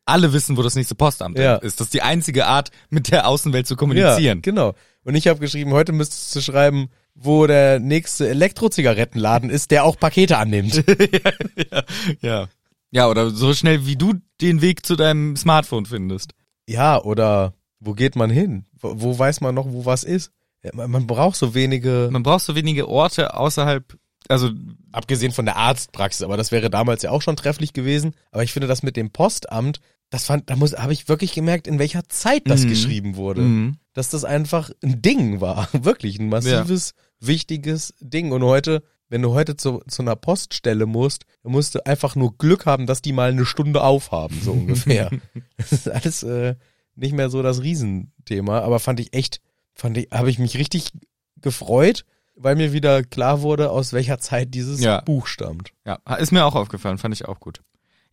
alle wissen, wo das nächste Postamt Ja. ist. Das ist die einzige Art, mit der Außenwelt zu kommunizieren. Ja, genau. Und ich habe geschrieben, heute müsstest du schreiben, wo der nächste Elektrozigarettenladen ist, der auch Pakete annimmt. *laughs* ja, ja. Ja, oder so schnell wie du den Weg zu deinem Smartphone findest. ja, oder wo geht man hin? Wo, wo weiß man noch, wo was ist? Ja, man, braucht so wenige, Man braucht so wenige Orte außerhalb, also abgesehen von der Arztpraxis, aber das wäre damals ja auch schon trefflich gewesen. Aber ich finde das mit dem Postamt, das fand, da muss, habe ich wirklich gemerkt, in welcher Zeit das Mhm. geschrieben wurde. mhm. Dass das einfach ein Ding war. *laughs* Wirklich ein massives, wichtiges Ding. Und heute, wenn du heute zu, zu einer Poststelle musst, dann musst du einfach nur Glück haben, dass die mal eine Stunde aufhaben, so *laughs* ungefähr. das ist alles äh, nicht mehr so das Riesenthema, aber fand ich echt, fand ich, habe ich mich richtig gefreut, weil mir wieder klar wurde, aus welcher Zeit dieses Ja. Buch stammt. ja, ist mir auch aufgefallen, fand ich auch gut.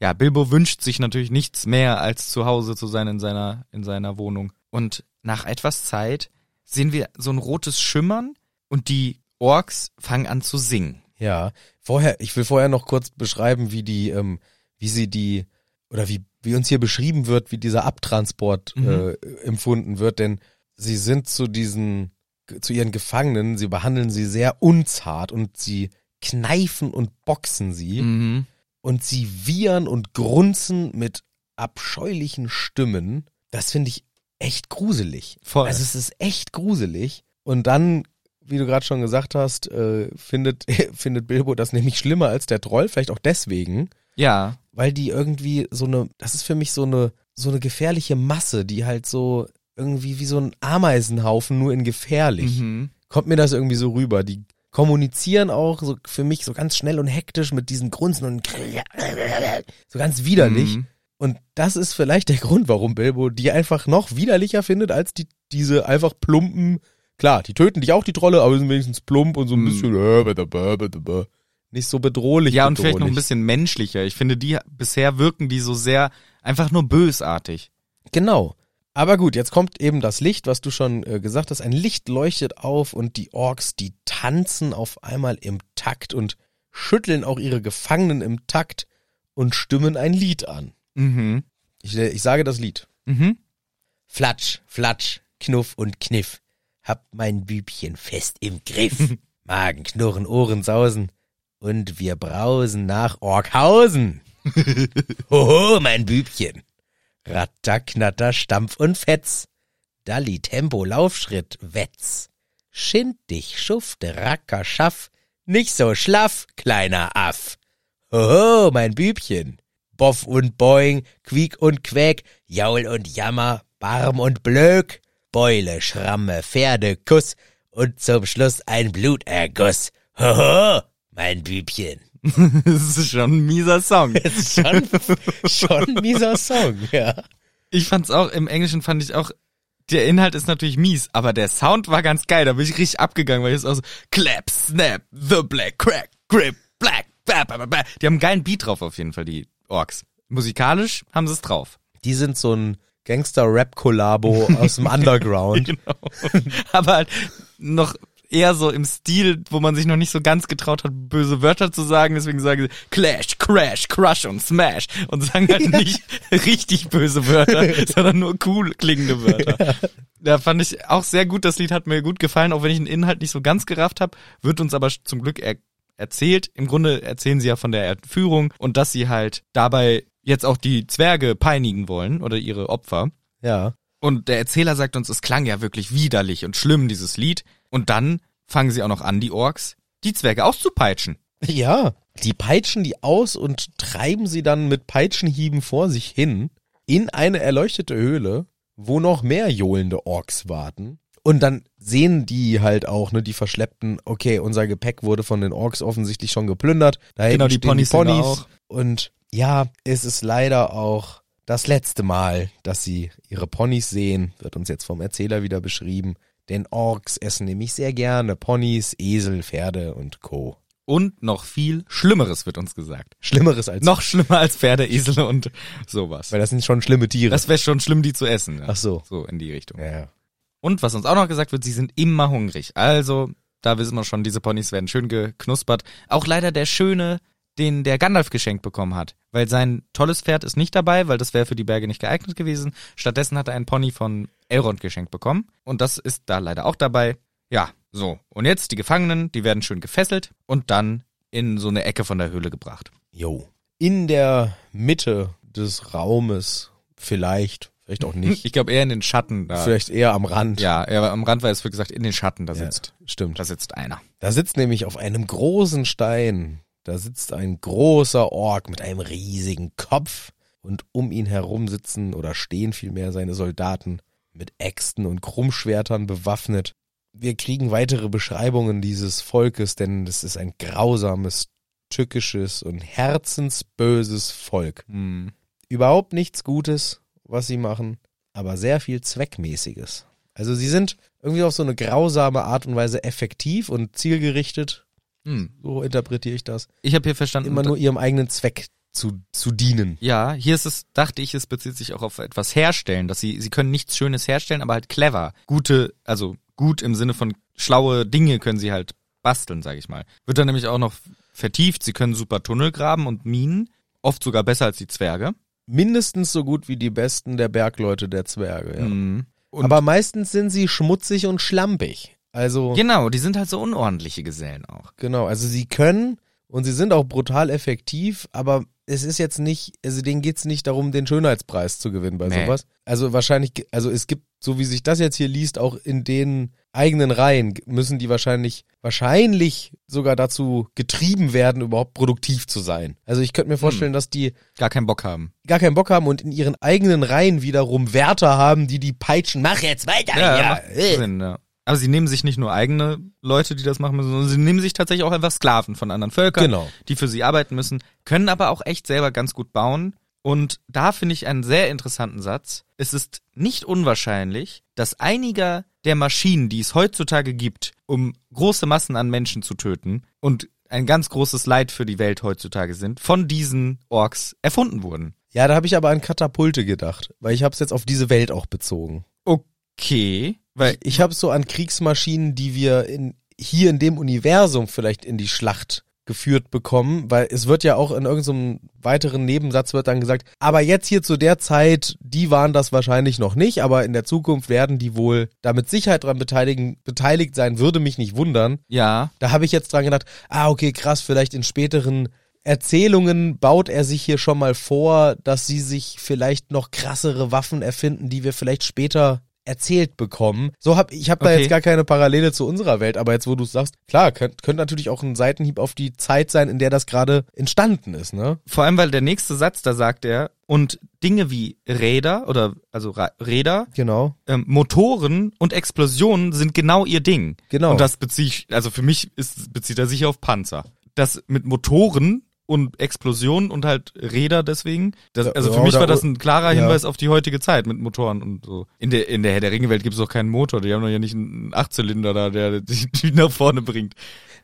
Ja, Bilbo wünscht sich natürlich nichts mehr, als zu Hause zu sein in seiner, in seiner Wohnung. Und nach etwas Zeit sehen wir so ein rotes Schimmern und die Orks fangen an zu singen. Ja, vorher, ich will vorher noch kurz beschreiben, wie die, ähm, wie sie die, oder wie, wie uns hier beschrieben wird, wie dieser Abtransport Mhm. äh, empfunden wird, denn sie sind zu diesen, zu ihren Gefangenen, sie behandeln sie sehr unzart und sie kneifen und boxen sie Mhm. und sie wiehern und grunzen mit abscheulichen Stimmen. Das finde ich echt gruselig. Voll. Also es ist echt gruselig. Und dann, wie du gerade schon gesagt hast, äh, findet, *laughs* findet Bilbo das nämlich schlimmer als der Troll, vielleicht auch deswegen, ja, weil die irgendwie so eine, das ist für mich so eine, so eine gefährliche Masse, die halt so irgendwie wie so ein Ameisenhaufen, nur in gefährlich. mhm. Kommt mir das irgendwie so rüber. Die kommunizieren auch so für mich so ganz schnell und hektisch mit diesen Grunzen und so ganz widerlich. Mhm. Und das ist vielleicht der Grund, warum Bilbo die einfach noch widerlicher findet als die, diese einfach plumpen, klar, die töten dich auch die Trolle, aber sind wenigstens plump und so ein Mhm. bisschen äh, nicht so bedrohlich. Ja, und vielleicht noch ein bedrohlich. bisschen menschlicher. Ich finde, die bisher wirken die so sehr einfach nur bösartig. Genau. Aber gut, jetzt kommt eben das Licht, was du schon äh, gesagt hast. Ein Licht leuchtet auf und die Orks, die tanzen auf einmal im Takt und schütteln auch ihre Gefangenen im Takt und stimmen ein Lied an. Mhm. Ich, äh, ich sage das Lied. Mhm. Flatsch, Flatsch, Knuff und Kniff. Hab mein Bübchen fest im Griff. *laughs* Magen knurren, Ohren sausen. Und wir brausen nach Orkhausen. *laughs* Hoho, mein Bübchen. Ratter, Knatter, Stampf und Fetz. Dalli, Tempo, Laufschritt, Wetz. Schind dich, schufte, Racker, Schaff. Nicht so schlaff, kleiner Aff. Hoho, mein Bübchen. Boff und Boing, Quiek und Quäk, Jaul und Jammer, Barm und Blöck, Beule, Schramme, Pferde, Kuss und zum Schluss ein Bluterguss. Hoho, mein Bübchen. *laughs* das ist schon ein mieser Song. Das ist schon, schon ein mieser Song, ja. Ich fand's auch, im Englischen fand ich auch, der Inhalt ist natürlich mies, aber der Sound war ganz geil. Da bin ich richtig abgegangen, weil es auch so, clap, snap, the black, crack, grip, black, ba, ba, ba, ba. Die haben einen geilen Beat drauf auf jeden Fall, die Orks. Musikalisch haben sie es drauf. Die sind so ein Gangster-Rap-Kollabo aus dem *laughs* Underground. Genau. aber halt noch eher so im Stil, wo man sich noch nicht so ganz getraut hat, böse Wörter zu sagen. Deswegen sagen sie Clash, Crash, Crush und Smash und sagen halt *laughs* nicht richtig böse Wörter, *laughs* sondern nur cool klingende Wörter. Da fand ich auch sehr gut, das Lied hat mir gut gefallen, auch wenn ich den Inhalt nicht so ganz gerafft habe, wird uns aber zum Glück er erzählt. Im Grunde erzählen sie ja von der Entführung und dass sie halt dabei jetzt auch die Zwerge peinigen wollen oder ihre Opfer. Ja. Und der Erzähler sagt uns, es klang ja wirklich widerlich und schlimm, dieses Lied. Und dann fangen sie auch noch an, die Orks, die Zwerge auszupeitschen. Ja. Die peitschen die aus und treiben sie dann mit Peitschenhieben vor sich hin in eine erleuchtete Höhle, wo noch mehr johlende Orks warten. Und dann sehen die halt auch, ne, die Verschleppten, okay, unser Gepäck wurde von den Orks offensichtlich schon geplündert. Da Genau, hinten die Ponys sind da auch. Und ja, es ist leider auch das letzte Mal, dass sie ihre Ponys sehen, wird uns jetzt vom Erzähler wieder beschrieben. Denn Orks essen nämlich sehr gerne Ponys, Esel, Pferde und Co. Und noch viel Schlimmeres wird uns gesagt. Schlimmeres als Noch schlimmer als Pferde, Esel und sowas. weil das sind schon schlimme Tiere. Das wäre schon schlimm, die zu essen. Ja. Ach so. So in die Richtung. Ja. Und was uns auch noch gesagt wird, sie sind immer hungrig. Also, da wissen wir schon, diese Ponys werden schön geknuspert. Auch leider der schöne, den der Gandalf geschenkt bekommen hat. Weil sein tolles Pferd ist nicht dabei, weil das wäre für die Berge nicht geeignet gewesen. Stattdessen hat er einen Pony von Elrond geschenkt bekommen. Und das ist da leider auch dabei. Ja, so. Und jetzt die Gefangenen, die werden schön gefesselt und dann in so eine Ecke von der Höhle gebracht. Jo. In der Mitte des Raumes vielleicht, vielleicht auch nicht, Ich glaube eher in den Schatten da. vielleicht eher am Rand. Ja, er, am Rand war es, wie gesagt, in den Schatten, da Ja, sitzt, stimmt. da sitzt einer. Da sitzt nämlich auf einem großen Stein, da sitzt ein großer Ork mit einem riesigen Kopf und um ihn herum sitzen oder stehen vielmehr seine Soldaten mit Äxten und Krummschwertern bewaffnet. Wir kriegen weitere Beschreibungen dieses Volkes, denn es ist ein grausames, tückisches und herzensböses Volk. Hm. Überhaupt nichts Gutes, was sie machen, aber sehr viel Zweckmäßiges. Also sie sind irgendwie auf so eine grausame Art und Weise effektiv und zielgerichtet. Hm. So interpretiere ich das. Ich habe hier verstanden, Immer nur ihrem eigenen Zweck zu, zu dienen. Ja, hier ist es, dachte ich, es bezieht sich auch auf etwas herstellen, dass sie, sie können nichts Schönes herstellen, aber halt clever. Gute, also gut im Sinne von schlaue Dinge können sie halt basteln, sag ich mal. Wird dann nämlich auch noch vertieft, sie können super Tunnel graben und Minen, oft sogar besser als die Zwerge. Mindestens so gut wie die besten der Bergleute der Zwerge. Ja. Mhm. Aber meistens sind sie schmutzig und schlampig. Also genau, die sind halt so unordentliche Gesellen auch. Genau, also sie können und sie sind auch brutal effektiv, aber es ist jetzt nicht, also denen geht's nicht darum, den Schönheitspreis zu gewinnen bei Nee. sowas. Also wahrscheinlich, also es gibt, so wie sich das jetzt hier liest, auch in den eigenen Reihen müssen die wahrscheinlich, wahrscheinlich sogar dazu getrieben werden, überhaupt produktiv zu sein. Also ich könnte mir vorstellen, dass die Gar keinen Bock haben. gar keinen Bock haben und in ihren eigenen Reihen wiederum Wärter haben, die die peitschen, mach jetzt weiter, ja, macht äh. Sinn, ja. Aber sie nehmen sich nicht nur eigene Leute, die das machen müssen, sondern sie nehmen sich tatsächlich auch einfach Sklaven von anderen Völkern, Genau. die für sie arbeiten müssen, können aber auch echt selber ganz gut bauen. Und da finde ich einen sehr interessanten Satz. Es ist nicht unwahrscheinlich, dass einiger der Maschinen, die es heutzutage gibt, um große Massen an Menschen zu töten und ein ganz großes Leid für die Welt heutzutage sind, von diesen Orks erfunden wurden. Ja, da habe ich aber an Katapulte gedacht, weil ich habe es jetzt auf diese Welt auch bezogen. Okay, weil Ich habe so an Kriegsmaschinen, die wir in, hier in dem Universum vielleicht in die Schlacht geführt bekommen, weil es wird ja auch in irgendeinem weiteren Nebensatz wird dann gesagt, aber jetzt hier zu der Zeit, die waren das wahrscheinlich noch nicht, aber in der Zukunft werden die wohl da mit Sicherheit dran beteiligen, beteiligt sein, würde mich nicht wundern. ja, Da habe ich jetzt dran gedacht, ah, okay, krass, vielleicht in späteren Erzählungen baut er sich hier schon mal vor, dass sie sich vielleicht noch krassere Waffen erfinden, die wir vielleicht später erzählt bekommen. So hab ich habe da Okay. jetzt gar keine Parallele zu unserer Welt, aber jetzt wo du es sagst, klar, könnte könnt natürlich auch ein Seitenhieb auf die Zeit sein, in der das gerade entstanden ist, ne? Vor allem, weil der nächste Satz, da sagt er, und Dinge wie Räder oder also Ra Räder, Genau. ähm, Motoren und Explosionen sind genau ihr Ding. Genau. Und das beziehe ich, also für mich ist, bezieht er sich auf Panzer. Das mit Motoren und Explosionen und halt Räder deswegen. Das, Ja, also für ja, mich war das ein klarer ja. Hinweis auf die heutige Zeit mit Motoren und so. In der, in der Herr der Ringe-Welt gibt es auch keinen Motor. Die haben doch ja nicht einen Achtzylinder da, der *laughs* die, nach vorne bringt.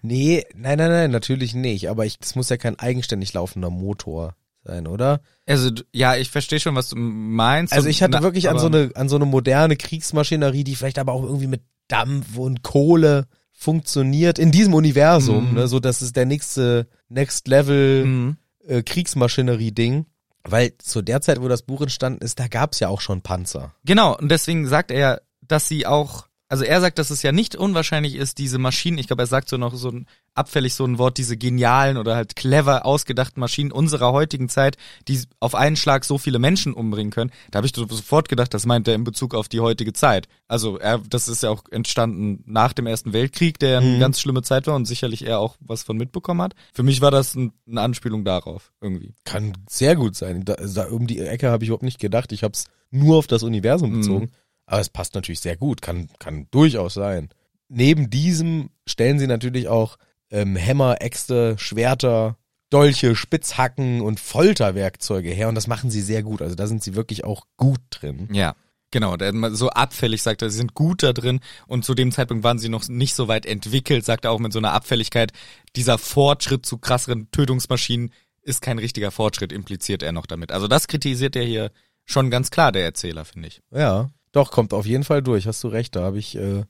Nee, nein, nein, nein, natürlich nicht, aber ich das muss ja kein eigenständig laufender Motor sein, oder? Also, ja, ich verstehe schon, was du meinst. Also ich hatte Na, wirklich an so eine an so eine moderne Kriegsmaschinerie, die vielleicht aber auch irgendwie mit Dampf und Kohle funktioniert in diesem Universum, Mhm. ne, so das ist der nächste Next Level Mhm. äh, Kriegsmaschinerie Ding, weil zu der Zeit, wo das Buch entstanden ist, da gab's ja auch schon Panzer. Genau, und deswegen sagt er, dass sie auch, also er sagt, dass es ja nicht unwahrscheinlich ist, diese Maschinen, ich glaube, er sagt so noch so ein abfällig so ein Wort, diese genialen oder halt clever ausgedachten Maschinen unserer heutigen Zeit, die auf einen Schlag so viele Menschen umbringen können. Da habe ich sofort gedacht, das meint er in Bezug auf die heutige Zeit. Also er, das ist ja auch entstanden nach dem Ersten Weltkrieg, der eine Mhm. ganz schlimme Zeit war und sicherlich er auch was von mitbekommen hat. Für mich war das ein, eine Anspielung darauf irgendwie. Kann sehr gut sein. Da, da um die Ecke habe ich überhaupt nicht gedacht. Ich habe es nur auf das Universum Mhm. Aber es passt natürlich sehr gut, kann, kann durchaus sein. Neben diesem stellen sie natürlich auch ähm, Hämmer, Äxte, Schwerter, Dolche, Spitzhacken und Folterwerkzeuge her und das machen sie sehr gut. Also da sind sie wirklich auch gut drin. Ja. Genau, so abfällig sagt er, sie sind gut da drin und zu dem Zeitpunkt waren sie noch nicht so weit entwickelt, sagt er auch mit so einer Abfälligkeit. Dieser Fortschritt zu krasseren Tötungsmaschinen ist kein richtiger Fortschritt, impliziert er noch damit. Also das kritisiert er hier schon ganz klar, der Erzähler, finde ich. Ja, doch, kommt auf jeden Fall durch, hast du recht. Da habe ich, äh,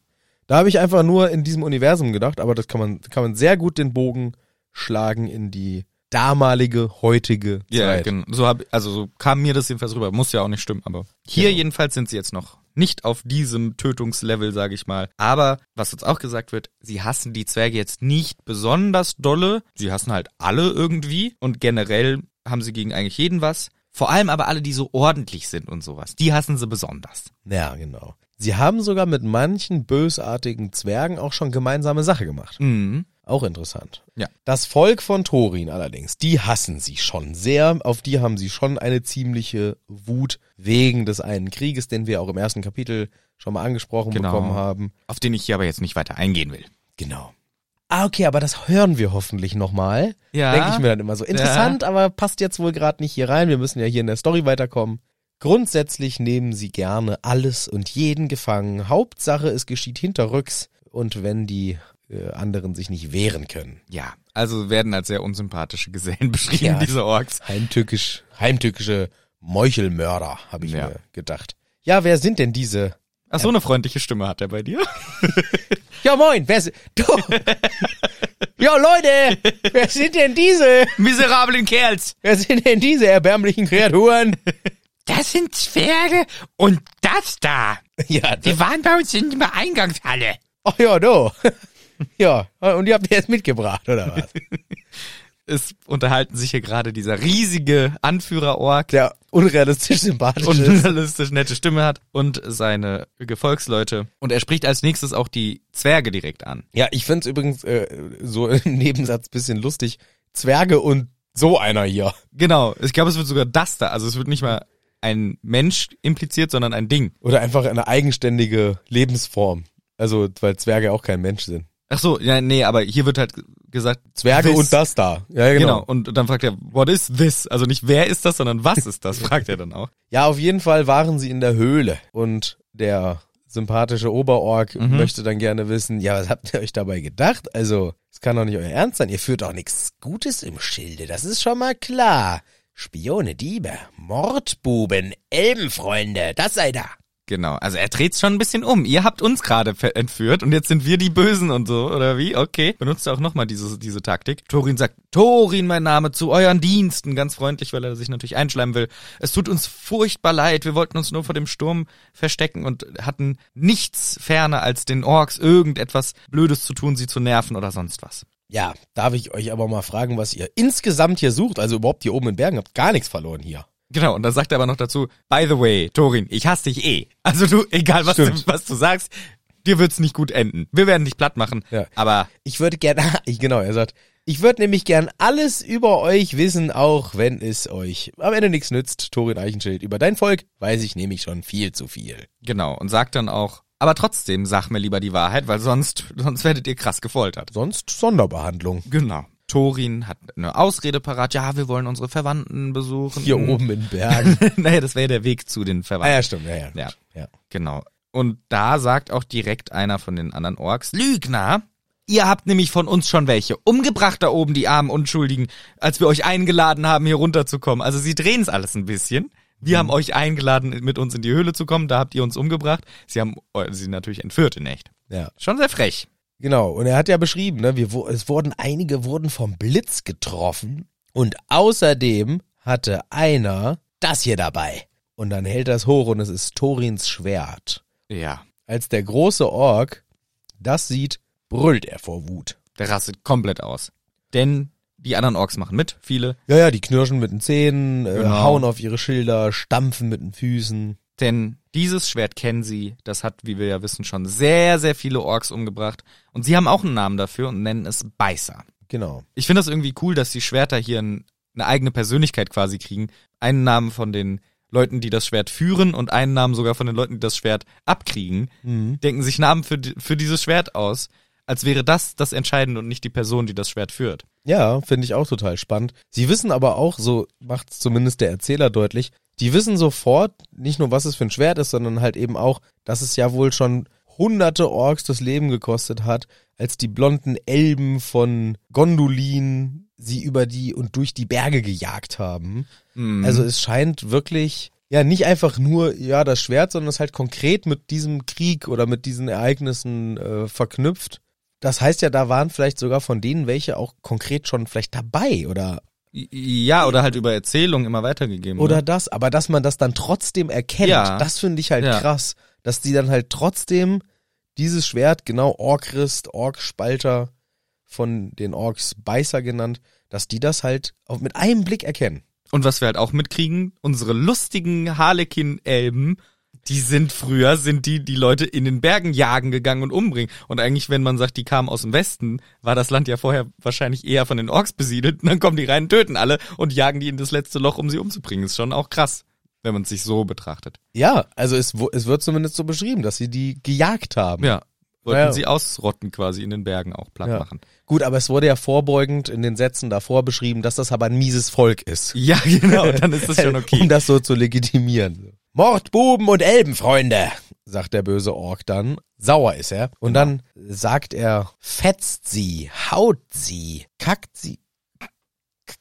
da habe ich einfach nur in diesem Universum gedacht, aber das kann man, kann man sehr gut den Bogen schlagen in die damalige, heutige Ja, Zeit. genau. So hab, also so kam mir das jedenfalls rüber. Muss ja auch nicht stimmen, aber hier Genau. jedenfalls sind sie jetzt noch nicht auf diesem Tötungslevel, sage ich mal. Aber was uns auch gesagt wird, sie hassen die Zwerge jetzt nicht besonders dolle. Sie hassen halt alle irgendwie und generell haben sie gegen eigentlich jeden was. Vor allem aber alle, die so ordentlich sind und sowas. Die hassen sie besonders. Ja, genau. Sie haben sogar mit manchen bösartigen Zwergen auch schon gemeinsame Sache gemacht. Mhm. Auch interessant. Ja. Das Volk von Thorin allerdings, die hassen sie schon sehr. Auf die haben sie schon eine ziemliche Wut wegen des einen Krieges, den wir auch im ersten Kapitel schon mal angesprochen Genau. bekommen haben. Auf den ich hier aber jetzt nicht weiter eingehen will. Genau. Ah, okay, aber das hören wir hoffentlich nochmal. Ja. Denke ich mir dann immer so. Interessant, aber passt jetzt wohl gerade nicht hier rein. Wir müssen ja hier in der Story weiterkommen. Grundsätzlich nehmen sie gerne alles und jeden gefangen. Hauptsache, es geschieht hinterrücks und wenn die äh, anderen sich nicht wehren können. Ja, also werden als sehr unsympathische Gesellen *laughs* beschrieben, Ja. diese Orks. Heimtückisch, heimtückische Meuchelmörder, habe ich Ja. mir gedacht. Ja, wer sind denn diese? Ach, so eine freundliche Stimme hat er bei dir. *laughs* Ja, moin, wer sind... *laughs* Du! ja, Leute, wer sind denn diese? Miserablen Kerls. Wer sind denn diese erbärmlichen Kreaturen? Das sind Zwerge und das da. ja, Die waren bei uns in der Eingangshalle. Ach ja, du. Ja, und ihr habt die jetzt mitgebracht, oder was? *laughs* Es unterhalten sich hier gerade dieser riesige Anführer-Ork, Der unrealistisch sympathisch und ist. realistisch nette Stimme hat und seine Gefolgsleute. Und er spricht als nächstes auch die Zwerge direkt an. Ja, ich find's übrigens äh, so *laughs* im Nebensatz bisschen lustig. Zwerge und so einer hier. Genau, ich glaube, es wird sogar das da. Also es wird nicht mal ein Mensch impliziert, sondern ein Ding. Oder einfach eine eigenständige Lebensform. Also, weil Zwerge auch kein Mensch sind. Ach so, ja, nee, aber hier wird halt gesagt Zwerge this. und das da. Ja, Genau. genau. Und dann fragt er, what is this? Also nicht wer ist das, sondern was ist das? *laughs* Fragt er dann auch. Ja, auf jeden Fall waren sie in der Höhle. Und der sympathische Oberorg Mhm. möchte dann gerne wissen, ja, was habt ihr euch dabei gedacht? Also, es kann doch nicht euer Ernst sein. Ihr führt auch nichts Gutes im Schilde. Das ist schon mal klar. Spione, Diebe, Mordbuben, Elbenfreunde, das sei da. Genau, also er dreht's schon ein bisschen um. Ihr habt uns gerade entführt und jetzt sind wir die Bösen und so, oder wie? Okay. Benutzt auch nochmal diese, diese Taktik. Torin sagt, Torin, mein Name, zu euren Diensten. Ganz freundlich, weil er sich natürlich einschleimen will. Es tut uns furchtbar leid. Wir wollten uns nur vor dem Sturm verstecken und hatten nichts ferner als den Orks irgendetwas Blödes zu tun, sie zu nerven oder sonst was. Ja, darf ich euch aber mal fragen, was ihr insgesamt hier sucht? Also überhaupt hier oben in Bergen habt gar nichts verloren hier. Genau, und dann sagt er aber noch dazu, by the way, Torin, ich hasse dich eh. Also du, egal was du, was du sagst, dir wird's nicht gut enden. Wir werden dich platt machen, Ja. aber Ich würde gern, *laughs* ich, genau, er sagt, ich würde nämlich gern alles über euch wissen, auch wenn es euch am Ende nichts nützt. Torin Eichenschild, über dein Volk weiß ich nämlich schon viel zu viel. genau, und sagt dann auch, aber trotzdem sag mir lieber die Wahrheit, weil sonst, sonst werdet ihr krass gefoltert. Sonst Sonderbehandlung. Genau. Torin hat eine Ausrede parat, ja, wir wollen unsere Verwandten besuchen. Hier oben in Bergen. *laughs* naja, das wäre der Weg zu den ah Verwandten. ja, stimmt, ja, ja. Ja. ja. Genau. Und da sagt auch direkt einer von den anderen Orks, Lügner, ihr habt nämlich von uns schon welche umgebracht da oben, die armen Unschuldigen, als wir euch eingeladen haben, hier runterzukommen. Also sie drehen's alles ein bisschen. Wir haben euch eingeladen, mit uns in die Höhle zu kommen, da habt ihr uns umgebracht. Sie haben eu- sie natürlich entführt in echt. ja. Schon sehr frech. Genau, und er hat ja beschrieben, ne, wir, es wurden einige wurden vom Blitz getroffen und außerdem hatte einer das hier dabei. Und dann hält er es hoch und es ist Torins Schwert. Ja. Als der große Ork das sieht, brüllt er vor Wut. Der rastet komplett aus. Denn die anderen Orks machen mit, viele. Ja, ja, die knirschen mit den Zähnen, äh, Genau. hauen auf ihre Schilder, stampfen mit den Füßen. Denn dieses Schwert kennen sie, das hat, wie wir ja wissen, schon sehr, sehr viele Orks umgebracht. Und sie haben auch einen Namen dafür und nennen es Beißer. Genau. Ich finde das irgendwie cool, dass die Schwerter hier ein, eine eigene Persönlichkeit quasi kriegen. Einen Namen von den Leuten, die das Schwert führen und einen Namen sogar von den Leuten, die das Schwert abkriegen, Mhm. denken sich Namen für, für dieses Schwert aus, als wäre das das Entscheidende und nicht die Person, die das Schwert führt. Ja, finde ich auch total spannend. Sie wissen aber auch, so macht zumindest der Erzähler deutlich, die wissen sofort nicht nur, was es für ein Schwert ist, sondern halt eben auch, dass es ja wohl schon hunderte Orks das Leben gekostet hat, als die blonden Elben von Gondolin sie über die und durch die Berge gejagt haben. Mhm. Also es scheint wirklich, ja, nicht einfach nur, ja, das Schwert, sondern es halt konkret mit diesem Krieg oder mit diesen Ereignissen äh, verknüpft. Das heißt ja, da waren vielleicht sogar von denen welche auch konkret schon vielleicht dabei oder ja, oder halt über Erzählungen immer weitergegeben. oder ne? das, aber dass man das dann trotzdem erkennt, Ja. das finde ich halt Ja. krass, dass die dann halt trotzdem dieses Schwert, genau Orkrist, Orkspalter von den Orks Beißer genannt, dass die das halt auch mit einem Blick erkennen. Und was wir halt auch mitkriegen, unsere lustigen Harlekin-Elben, die sind früher, sind die, die Leute in den Bergen jagen gegangen und umbringen. Und eigentlich, wenn man sagt, die kamen aus dem Westen, war das Land ja vorher wahrscheinlich eher von den Orks besiedelt. Und dann kommen die rein, töten alle und jagen die in das letzte Loch, um sie umzubringen. Ist schon auch krass, wenn man es sich so betrachtet. Ja, also es, es wird zumindest so beschrieben, dass sie die gejagt haben. Ja. Wollten Ja. sie ausrotten quasi in den Bergen auch platt Ja. machen. Gut, aber es wurde ja vorbeugend in den Sätzen davor beschrieben, dass das aber ein mieses Volk ist. Ja, *laughs* genau, dann ist das schon *laughs* okay. Um das so zu legitimieren. Mordbuben und Elbenfreunde, sagt der böse Ork dann. Sauer ist er. Und dann sagt er, fetzt sie, haut sie, kackt sie,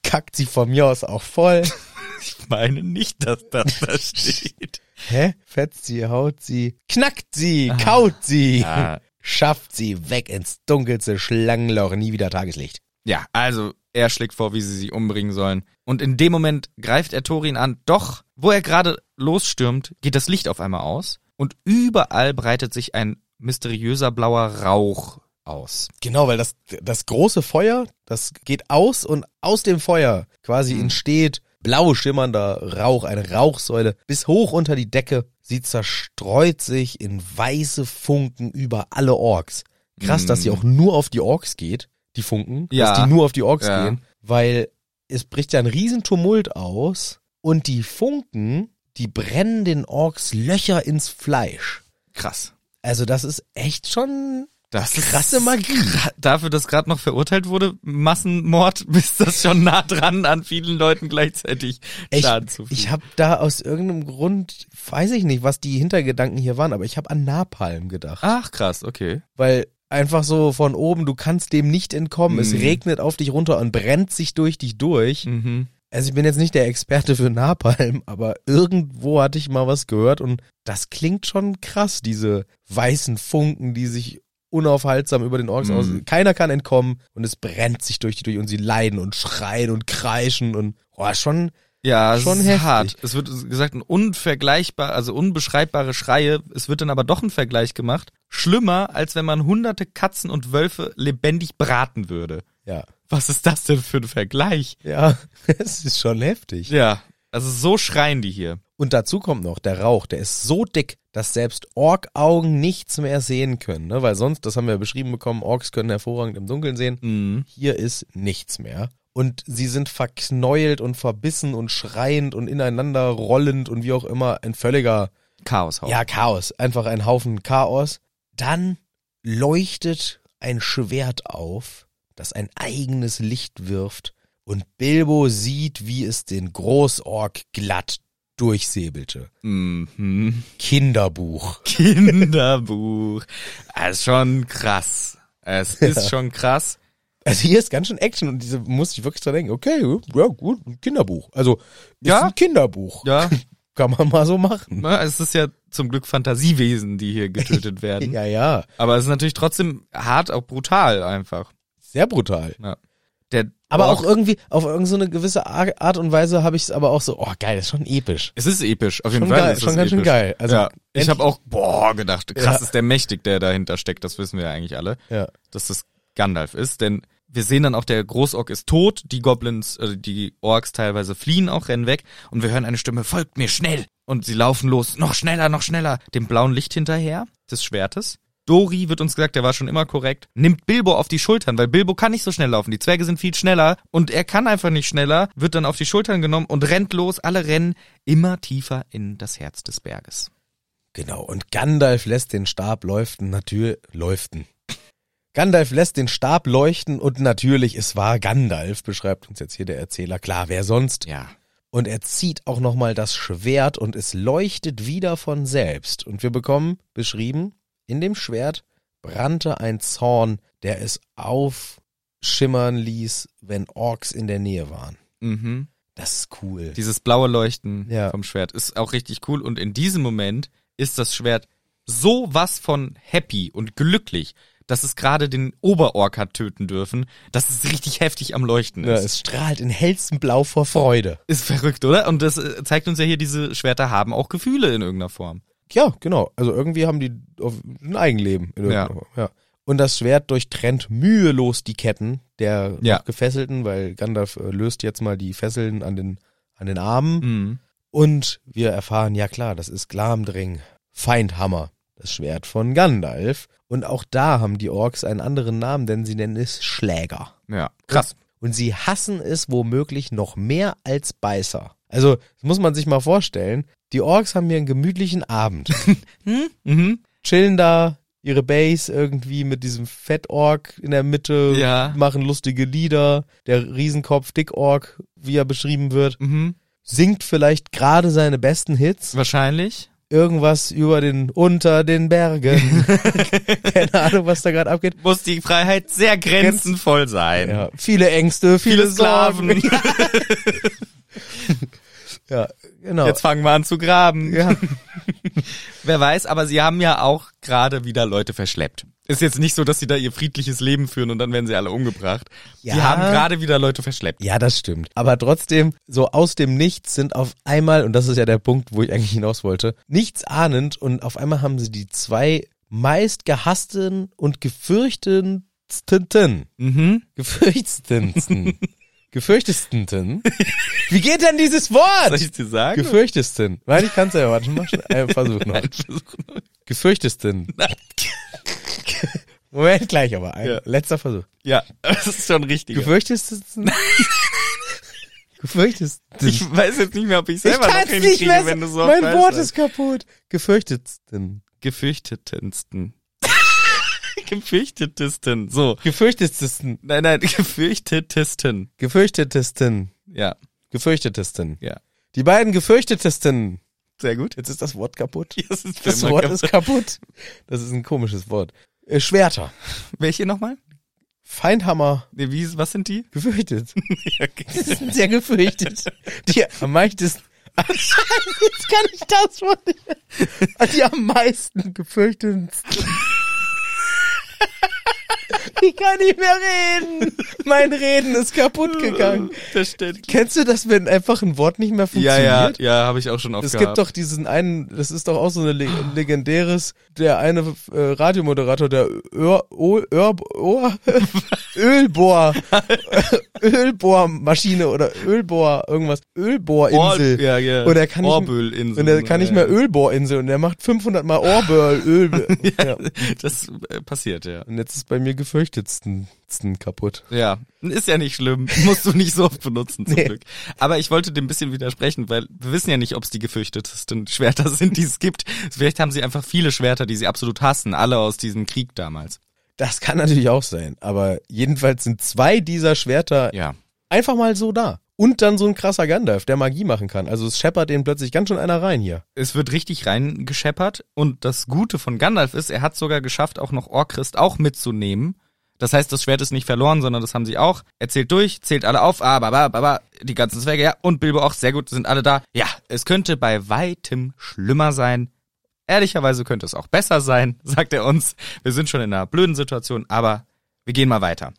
kackt sie von mir aus auch voll. *laughs* Ich meine nicht, dass das da *laughs* steht. Hä? Fetzt sie, haut sie, knackt sie, kaut sie, Ja. schafft sie weg ins dunkelste Schlangenloch, nie wieder Tageslicht. Ja, also er schlägt vor, wie sie sie umbringen sollen. Und in dem Moment greift er Thorin an. Doch, wo er gerade losstürmt, geht das Licht auf einmal aus und überall breitet sich ein mysteriöser blauer Rauch aus. Genau, weil das, das große Feuer, das geht aus und aus dem Feuer quasi entsteht blau schimmernder Rauch, eine Rauchsäule bis hoch unter die Decke. Sie zerstreut sich in weiße Funken über alle Orks. Krass, dass sie auch nur auf die Orks geht, die Funken, Ja. dass die nur auf die Orks Ja. gehen, weil es bricht ja ein Riesentumult aus und die Funken, die brennen den Orks Löcher ins Fleisch. Krass. Also das ist echt schon Das krasse Magie. Dafür, dass gerade noch verurteilt wurde, Massenmord, *laughs* ist das schon nah dran, an vielen Leuten gleichzeitig Ich, Schaden zu ich habe da aus irgendeinem Grund, weiß ich nicht, was die Hintergedanken hier waren, aber ich habe an Napalm gedacht. Ach krass, okay. Weil einfach so von oben, du kannst dem nicht entkommen. Es Mhm. regnet auf dich runter und brennt sich durch dich durch. Mhm. Also ich bin jetzt nicht der Experte für Napalm, aber irgendwo hatte ich mal was gehört und das klingt schon krass, diese weißen Funken, die sich unaufhaltsam über den Orks Mhm. aus. Keiner kann entkommen und es brennt sich durch die durch und sie leiden und schreien und kreischen und oh, schon Ja, es Schon ist heftig. hart. Es wird gesagt, ein unvergleichbar, also unbeschreibbare Schreie. Es wird dann aber doch ein Vergleich gemacht. Schlimmer, als wenn man hunderte Katzen und Wölfe lebendig braten würde. ja, Was ist das denn für ein Vergleich? ja, *laughs* es ist schon heftig. Ja, also so schreien die hier. Und dazu kommt noch der Rauch, der ist so dick, dass selbst Ork-Augen nichts mehr sehen können, ne? Weil sonst, das haben wir beschrieben bekommen, Orks können hervorragend im Dunkeln sehen. Mhm. Hier ist nichts mehr. Und sie sind verknäult und verbissen und schreiend und ineinander rollend und wie auch immer ein völliger, Chaos. ja, Chaos. Einfach ein Haufen Chaos. Dann leuchtet ein Schwert auf, das ein eigenes Licht wirft und Bilbo sieht, wie es den Großork glatt durchsäbelte. Mhm. Kinderbuch. *laughs* Kinderbuch. Das ist schon krass. Es ist schon krass. Also hier ist ganz schön Action und diese muss ich wirklich dran denken. Okay, ja gut, ein Kinderbuch. Also ist Ja. ein Kinderbuch. Ja, *laughs* Kann man mal so machen. na, es ist ja zum Glück Fantasiewesen, die hier getötet *laughs* werden. Ja, ja. Aber es ist natürlich trotzdem hart, auch brutal einfach. Sehr brutal. Ja. Der Aber auch irgendwie, auf irgendeine so eine gewisse Ar- Art und Weise habe ich es aber auch so, oh geil, das ist schon episch. Es ist episch, auf jeden Schon Fall. geil, ist schon ganz schön geil. Also ja, ich habe auch, boah, gedacht, krass Ja. ist der mächtig, der dahinter steckt, das wissen wir ja eigentlich alle, Ja. dass das Gandalf ist, denn wir sehen dann auch, der Großork ist tot, die Goblins, äh, die Orks teilweise fliehen auch, rennen weg und wir hören eine Stimme, folgt mir schnell! Und sie laufen los, noch schneller, noch schneller, dem blauen Licht hinterher des Schwertes Dori wird uns gesagt, der war schon immer korrekt, nimmt Bilbo auf die Schultern, weil Bilbo kann nicht so schnell laufen. Die Zwerge sind viel schneller und er kann einfach nicht schneller, wird dann auf die Schultern genommen und rennt los. Alle rennen immer tiefer in das Herz des Berges. Genau, und Gandalf lässt den Stab leuchten, natürlich, leuchten. Gandalf lässt den Stab leuchten und natürlich, es war Gandalf, beschreibt uns jetzt hier der Erzähler. Klar, wer sonst? Ja. Und er zieht auch nochmal das Schwert und es leuchtet wieder von selbst. Und wir bekommen beschrieben, in dem Schwert brannte ein Zorn, der es aufschimmern ließ, wenn Orks in der Nähe waren. Mhm. Das ist cool. Dieses blaue Leuchten Ja. vom Schwert ist auch richtig cool und in diesem Moment ist das Schwert so was von happy und glücklich, dass es gerade den Oberork hat töten dürfen, dass es richtig heftig am Leuchten Ja, ist. es strahlt in hellstem Blau vor Freude. Ist verrückt, oder? Und das äh, zeigt uns ja hier, diese Schwerter haben auch Gefühle in irgendeiner Form. Ja, genau. Also irgendwie haben die ein Eigenleben. In Ja. irgendeiner Form. ja. Und das Schwert durchtrennt mühelos die Ketten der Ja. Gefesselten, weil Gandalf äh, löst jetzt mal die Fesseln an den, an den Armen. Mhm. Und wir erfahren, ja klar, das ist Glamdring, Feindhammer, Schwert von Gandalf. Und auch da haben die Orks einen anderen Namen, denn sie nennen es Schläger. Ja, krass. Und sie hassen es womöglich noch mehr als Beißer. Also, das muss man sich mal vorstellen. Die Orks haben hier einen gemütlichen Abend. *laughs* Mhm. Chillen da ihre Base irgendwie mit diesem Fettork in der Mitte, Ja. machen lustige Lieder. Der Riesenkopf Dickork, wie er beschrieben wird, Mhm. singt vielleicht gerade seine besten Hits. Wahrscheinlich. Irgendwas über den, unter den Bergen. *laughs* *laughs* Keine Ahnung, was da gerade abgeht. Muss die Freiheit sehr grenzenvoll sein. Ja, viele Ängste, viele, Viele Sklaven. Sorgen. *laughs* ja, genau. Jetzt fangen wir an zu graben. ja. Wer weiß, aber sie haben ja auch gerade wieder Leute verschleppt. Ist jetzt nicht so, dass sie da ihr friedliches Leben führen und dann werden sie alle umgebracht. Ja. Sie haben gerade wieder Leute verschleppt. Ja, das stimmt. Aber trotzdem, so aus dem Nichts sind auf einmal, und das ist ja der Punkt, wo ich eigentlich hinaus wollte, nichts ahnend und auf einmal haben sie die zwei meist gehassten und gefürchtendsten, Mhm. gefürchtetsten, *laughs* gefürchtetsten. Wie geht denn dieses Soll Wort? ich dir sagen? Gefürchtesten. Weil ich kann's ja, warte, mach schon einen Versuch noch. Nein, versuch noch. Gefürchtesten. *laughs* Moment, gleich aber. Ein Ja. letzter Versuch. Ja, *laughs* das ist schon richtig. Gefürchtesten? Gefürchtesten. *laughs* Ich weiß jetzt nicht mehr, ob ich Ich selber noch kann's nicht hinkriege, mehr. wenn du so mein Wort weißt. ist kaputt. Gefürchtetsten. Gefürchtetensten. Gefürchtetesten. So. Gefürchtetsten. Nein, nein, gefürchtetesten. Gefürchtetesten. Ja, Gefürchtetesten. ja. Die beiden gefürchtetesten. Sehr gut. Jetzt ist das Wort kaputt. Das, ist Das Wort kaputt. ist kaputt. Das ist ein komisches Wort. Äh, Schwerter. *laughs* Welche nochmal? Feindhammer. Nee, wie, was sind die? Gefürchtet. *laughs* Ja, okay. Die sind sehr gefürchtet. *laughs* Die am meisten. Jetzt kann ich das Wort nicht. Die am meisten gefürchtetsten. Ich kann nicht mehr reden. Mein Reden ist kaputt gegangen. Stimmt. Kennst du das, wenn einfach ein Wort nicht mehr Ja, funktioniert? ja, ja, habe ich auch schon oft Es gehabt. gibt doch diesen einen, das ist doch auch so eine le legendäres, der eine äh, Radiomoderator, der Öl, Öl, Öl, Ölbohr, *laughs* Ölbohrmaschine oder Ölbohr, irgendwas, Ölbohrinsel. Ohr- ja, ja. Und er kann nicht, Orbölinsel. und er kann nicht mehr Ölbohrinsel und er macht 500 mal Orböl, Öl. *laughs* ja. Das äh, passiert, ja. Und jetzt ist bei mir gefürchtetsten kaputt. Ja, ist ja nicht schlimm. *laughs* Musst du nicht so oft benutzen, zum Nee. Glück. Aber ich wollte dem ein bisschen widersprechen, weil wir wissen ja nicht, ob es die gefürchtetesten *laughs* Schwerter sind, die es gibt. Vielleicht haben sie einfach viele Schwerter, die sie absolut hassen, alle aus diesem Krieg damals. Das kann natürlich auch sein, aber jedenfalls sind zwei dieser Schwerter Ja. einfach mal so da. Und dann so ein krasser Gandalf, der Magie machen kann. Also es scheppert den plötzlich ganz schön einer rein hier. Es wird richtig reingescheppert und das Gute von Gandalf ist, er hat sogar geschafft, auch noch Orchrist auch mitzunehmen. Das heißt, das Schwert ist nicht verloren, sondern das haben sie auch. Er zählt durch, zählt alle auf, ah, baba, baba, die ganzen Zwerge, ja, und Bilbo auch, sehr gut, sind alle da. Ja, es könnte bei weitem schlimmer sein. Ehrlicherweise könnte es auch besser sein, *laughs* sagt er uns. Wir sind schon in einer blöden Situation, aber wir gehen mal weiter.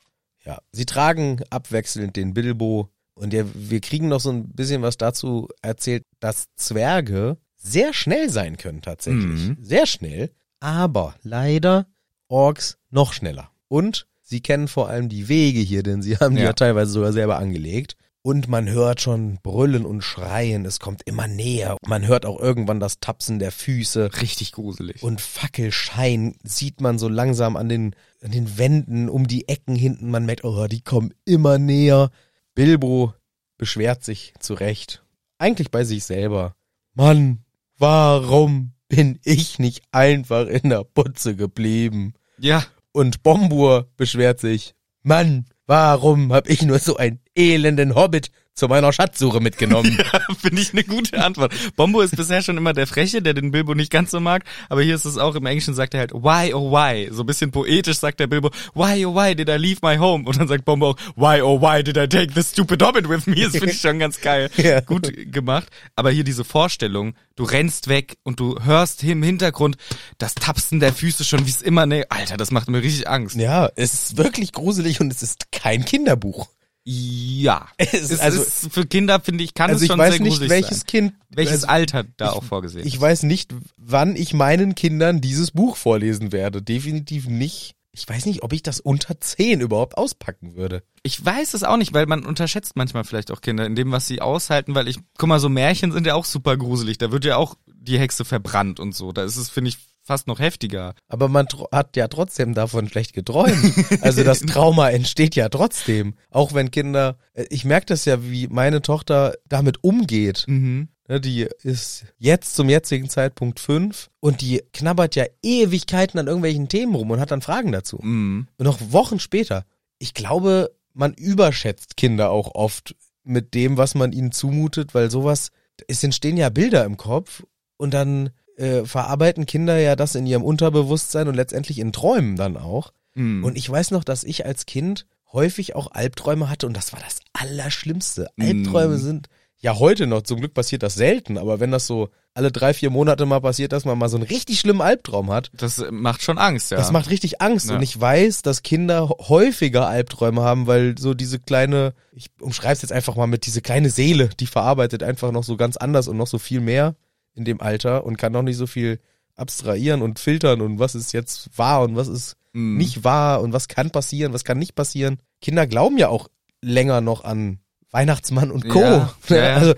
Ja, sie tragen abwechselnd den Bilbo und der, wir kriegen noch so ein bisschen was dazu erzählt, dass Zwerge sehr schnell sein können tatsächlich. Mhm. Sehr schnell, aber leider Orks noch schneller. Und sie kennen vor allem die Wege hier, denn sie haben die Ja. ja teilweise sogar selber angelegt. und man hört schon Brüllen und Schreien, es kommt immer näher. Man hört auch irgendwann das Tapsen der Füße Richtig gruselig. und Fackelschein sieht man so langsam an den, an den Wänden, um die Ecken hinten. Man merkt, oh, die kommen immer näher. Bilbo beschwert sich zurecht. Eigentlich bei sich selber. Mann, warum bin ich nicht einfach in der Putze geblieben? ja, Und Bombur beschwert sich. Mann, warum hab ich nur so einen elenden Hobbit zu meiner Schatzsuche mitgenommen? *laughs* finde ich eine gute Antwort. Bombo ist bisher schon immer der Freche, der den Bilbo nicht ganz so mag, aber hier ist es auch, im Englischen sagt er halt, why oh why? So ein bisschen poetisch sagt der Bilbo, why oh why did I leave my home? Und dann sagt Bombo auch, why oh why did I take this stupid hobbit with me? Das finde ich schon ganz geil. *laughs* Ja. Gut gemacht. Aber hier diese Vorstellung, du rennst weg und du hörst im Hintergrund das Tapsen der Füße schon, wie es immer, ne, Alter, das macht mir richtig Angst. ja, es ist wirklich gruselig und es ist kein Kinderbuch. Ja. Es- also- ist für Kinder, finde ich, kann Also es ich schon weiß sehr nicht, gruselig welches sein. Kind, Welches also Alter da auch vorgesehen ich weiß nicht, wann ich meinen Kindern dieses Buch vorlesen werde. Definitiv nicht. Ich weiß nicht, ob ich das unter zehn überhaupt auspacken würde. Ich weiß es auch nicht, weil man unterschätzt manchmal vielleicht auch Kinder in dem, was sie aushalten, weil ich, guck mal, so Märchen sind ja auch super gruselig. Da wird ja auch die Hexe verbrannt und so. Da ist es, finde ich, fast noch heftiger. Aber man hat ja trotzdem davon schlecht geträumt. Also das *laughs* Trauma entsteht ja trotzdem. Auch wenn Kinder, äh, ich merke das ja, wie meine Tochter damit umgeht. Mhm. Ne, Die ist jetzt zum jetzigen Zeitpunkt fünf und die knabbert ja Ewigkeiten an irgendwelchen Themen rum und hat dann Fragen dazu. Mhm. Und noch Wochen später. Ich glaube, man überschätzt Kinder auch oft mit dem, was man ihnen zumutet, weil sowas, es entstehen ja Bilder im Kopf und dann äh, verarbeiten Kinder ja das in ihrem Unterbewusstsein und letztendlich in Träumen dann auch. Mhm. Und ich weiß noch, dass ich als Kind häufig auch Albträume hatte und das war das Allerschlimmste. Mm. Albträume sind ja heute noch, zum Glück passiert das selten, aber wenn das so alle drei, vier Monate mal passiert, dass man mal so einen richtig schlimmen Albtraum hat, das macht schon Angst, ja. das macht richtig Angst. Ja. Und ich weiß, dass Kinder häufiger Albträume haben, weil so diese kleine, ich umschreibe es jetzt einfach mal mit diese kleine Seele, die verarbeitet einfach noch so ganz anders und noch so viel mehr in dem Alter und kann noch nicht so viel abstrahieren und filtern und was ist jetzt wahr und was ist Mhm. nicht wahr und was kann passieren, was kann nicht passieren. Kinder glauben ja auch länger noch an Weihnachtsmann und Co. Ja, *laughs* ja. Also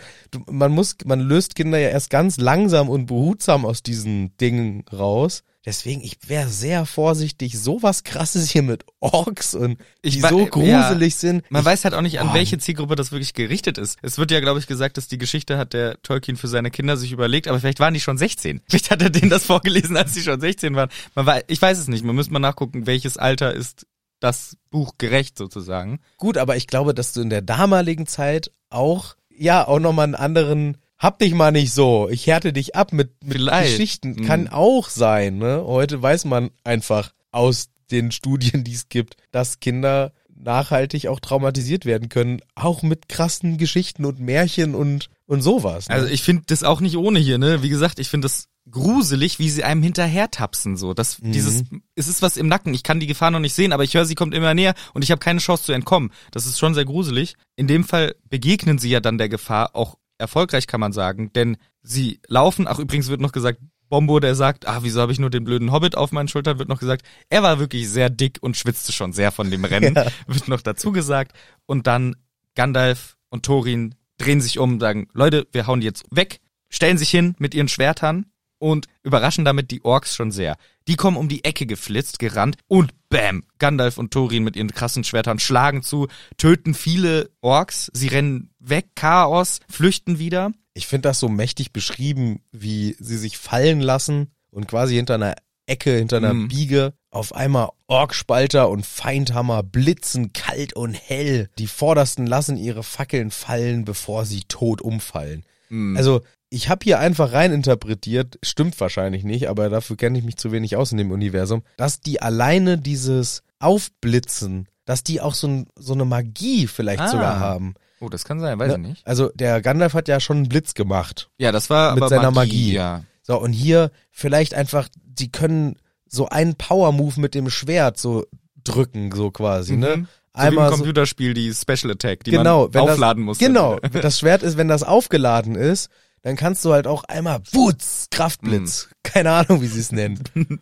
man muss, man löst Kinder ja erst ganz langsam und behutsam aus diesen Dingen raus. Deswegen, ich wäre sehr vorsichtig, sowas krasses hier mit Orks und Ich die so ja. gruselig sind. Man ich, weiß halt auch nicht, an Oh. welche Zielgruppe das wirklich gerichtet ist. Es wird ja, glaube ich, gesagt, dass die Geschichte hat der Tolkien für seine Kinder sich überlegt, aber vielleicht waren die schon 16. *laughs* Vielleicht hat er denen das vorgelesen, als sie schon 16 waren. Man war, ich weiß es nicht. Man müsste mal nachgucken, welches Alter ist das Buch gerecht sozusagen. Gut, aber ich glaube, dass du in der damaligen Zeit auch, ja, auch nochmal einen anderen, hab dich mal nicht so, ich härte dich ab mit, mit Vielleicht. Geschichten. Mhm. Kann auch sein, ne? Heute weiß man einfach aus den *laughs* Studien, die es gibt, dass Kinder nachhaltig auch traumatisiert werden können, auch mit krassen Geschichten und Märchen und, und sowas. Ne? Also ich finde das auch nicht ohne hier, ne? Wie gesagt, ich finde das gruselig, wie sie einem hinterher tapsen so. Das Mhm. dieses es ist was im Nacken. Ich kann die Gefahr noch nicht sehen, aber ich höre, sie kommt immer näher und ich habe keine Chance zu entkommen. Das ist schon sehr gruselig. In dem Fall begegnen sie ja dann der Gefahr auch erfolgreich, kann man sagen, denn sie laufen. Ach übrigens wird noch gesagt, Bombo, der sagt, ah, wieso habe ich nur den blöden Hobbit auf meinen Schultern, wird noch gesagt, er war wirklich sehr dick und schwitzte schon sehr von dem Rennen, *laughs* Ja. wird noch dazu gesagt. Und dann Gandalf und Thorin drehen sich um, sagen, Leute, wir hauen die jetzt weg, stellen sich hin mit ihren Schwertern und überraschen damit die Orks schon sehr. Die kommen um die Ecke geflitzt, gerannt und bam, Gandalf und Thorin mit ihren krassen Schwertern schlagen zu, töten viele Orks, sie rennen weg, Chaos, flüchten wieder. Ich finde das so mächtig beschrieben, wie sie sich fallen lassen und quasi hinter einer Ecke, hinter einer Mhm. Biege auf einmal Orkspalter und Feindhammer blitzen kalt und hell. Die Vordersten lassen ihre Fackeln fallen, bevor sie tot umfallen. Mhm. Also ich habe hier einfach rein interpretiert, stimmt wahrscheinlich nicht, aber dafür kenne ich mich zu wenig aus in dem Universum, dass die alleine dieses Aufblitzen, dass die auch so, ein, so eine Magie vielleicht Ah. sogar haben. oh, das kann sein, weiß ich Ne? nicht. Also der Gandalf hat ja schon einen Blitz gemacht. Ja, das war Mit seiner Magie, Magie. ja. So, und hier vielleicht einfach, die können so einen Power-Move mit dem Schwert so drücken, so quasi, ne? Mhm. So wie Einmal im so, Computerspiel die Special Attack, die genau, man aufladen das, muss. Genau, das Schwert ist, wenn das aufgeladen ist, dann kannst du halt auch einmal Wutz, Kraftblitz, Mhm. keine Ahnung, wie sie es nennen. *laughs*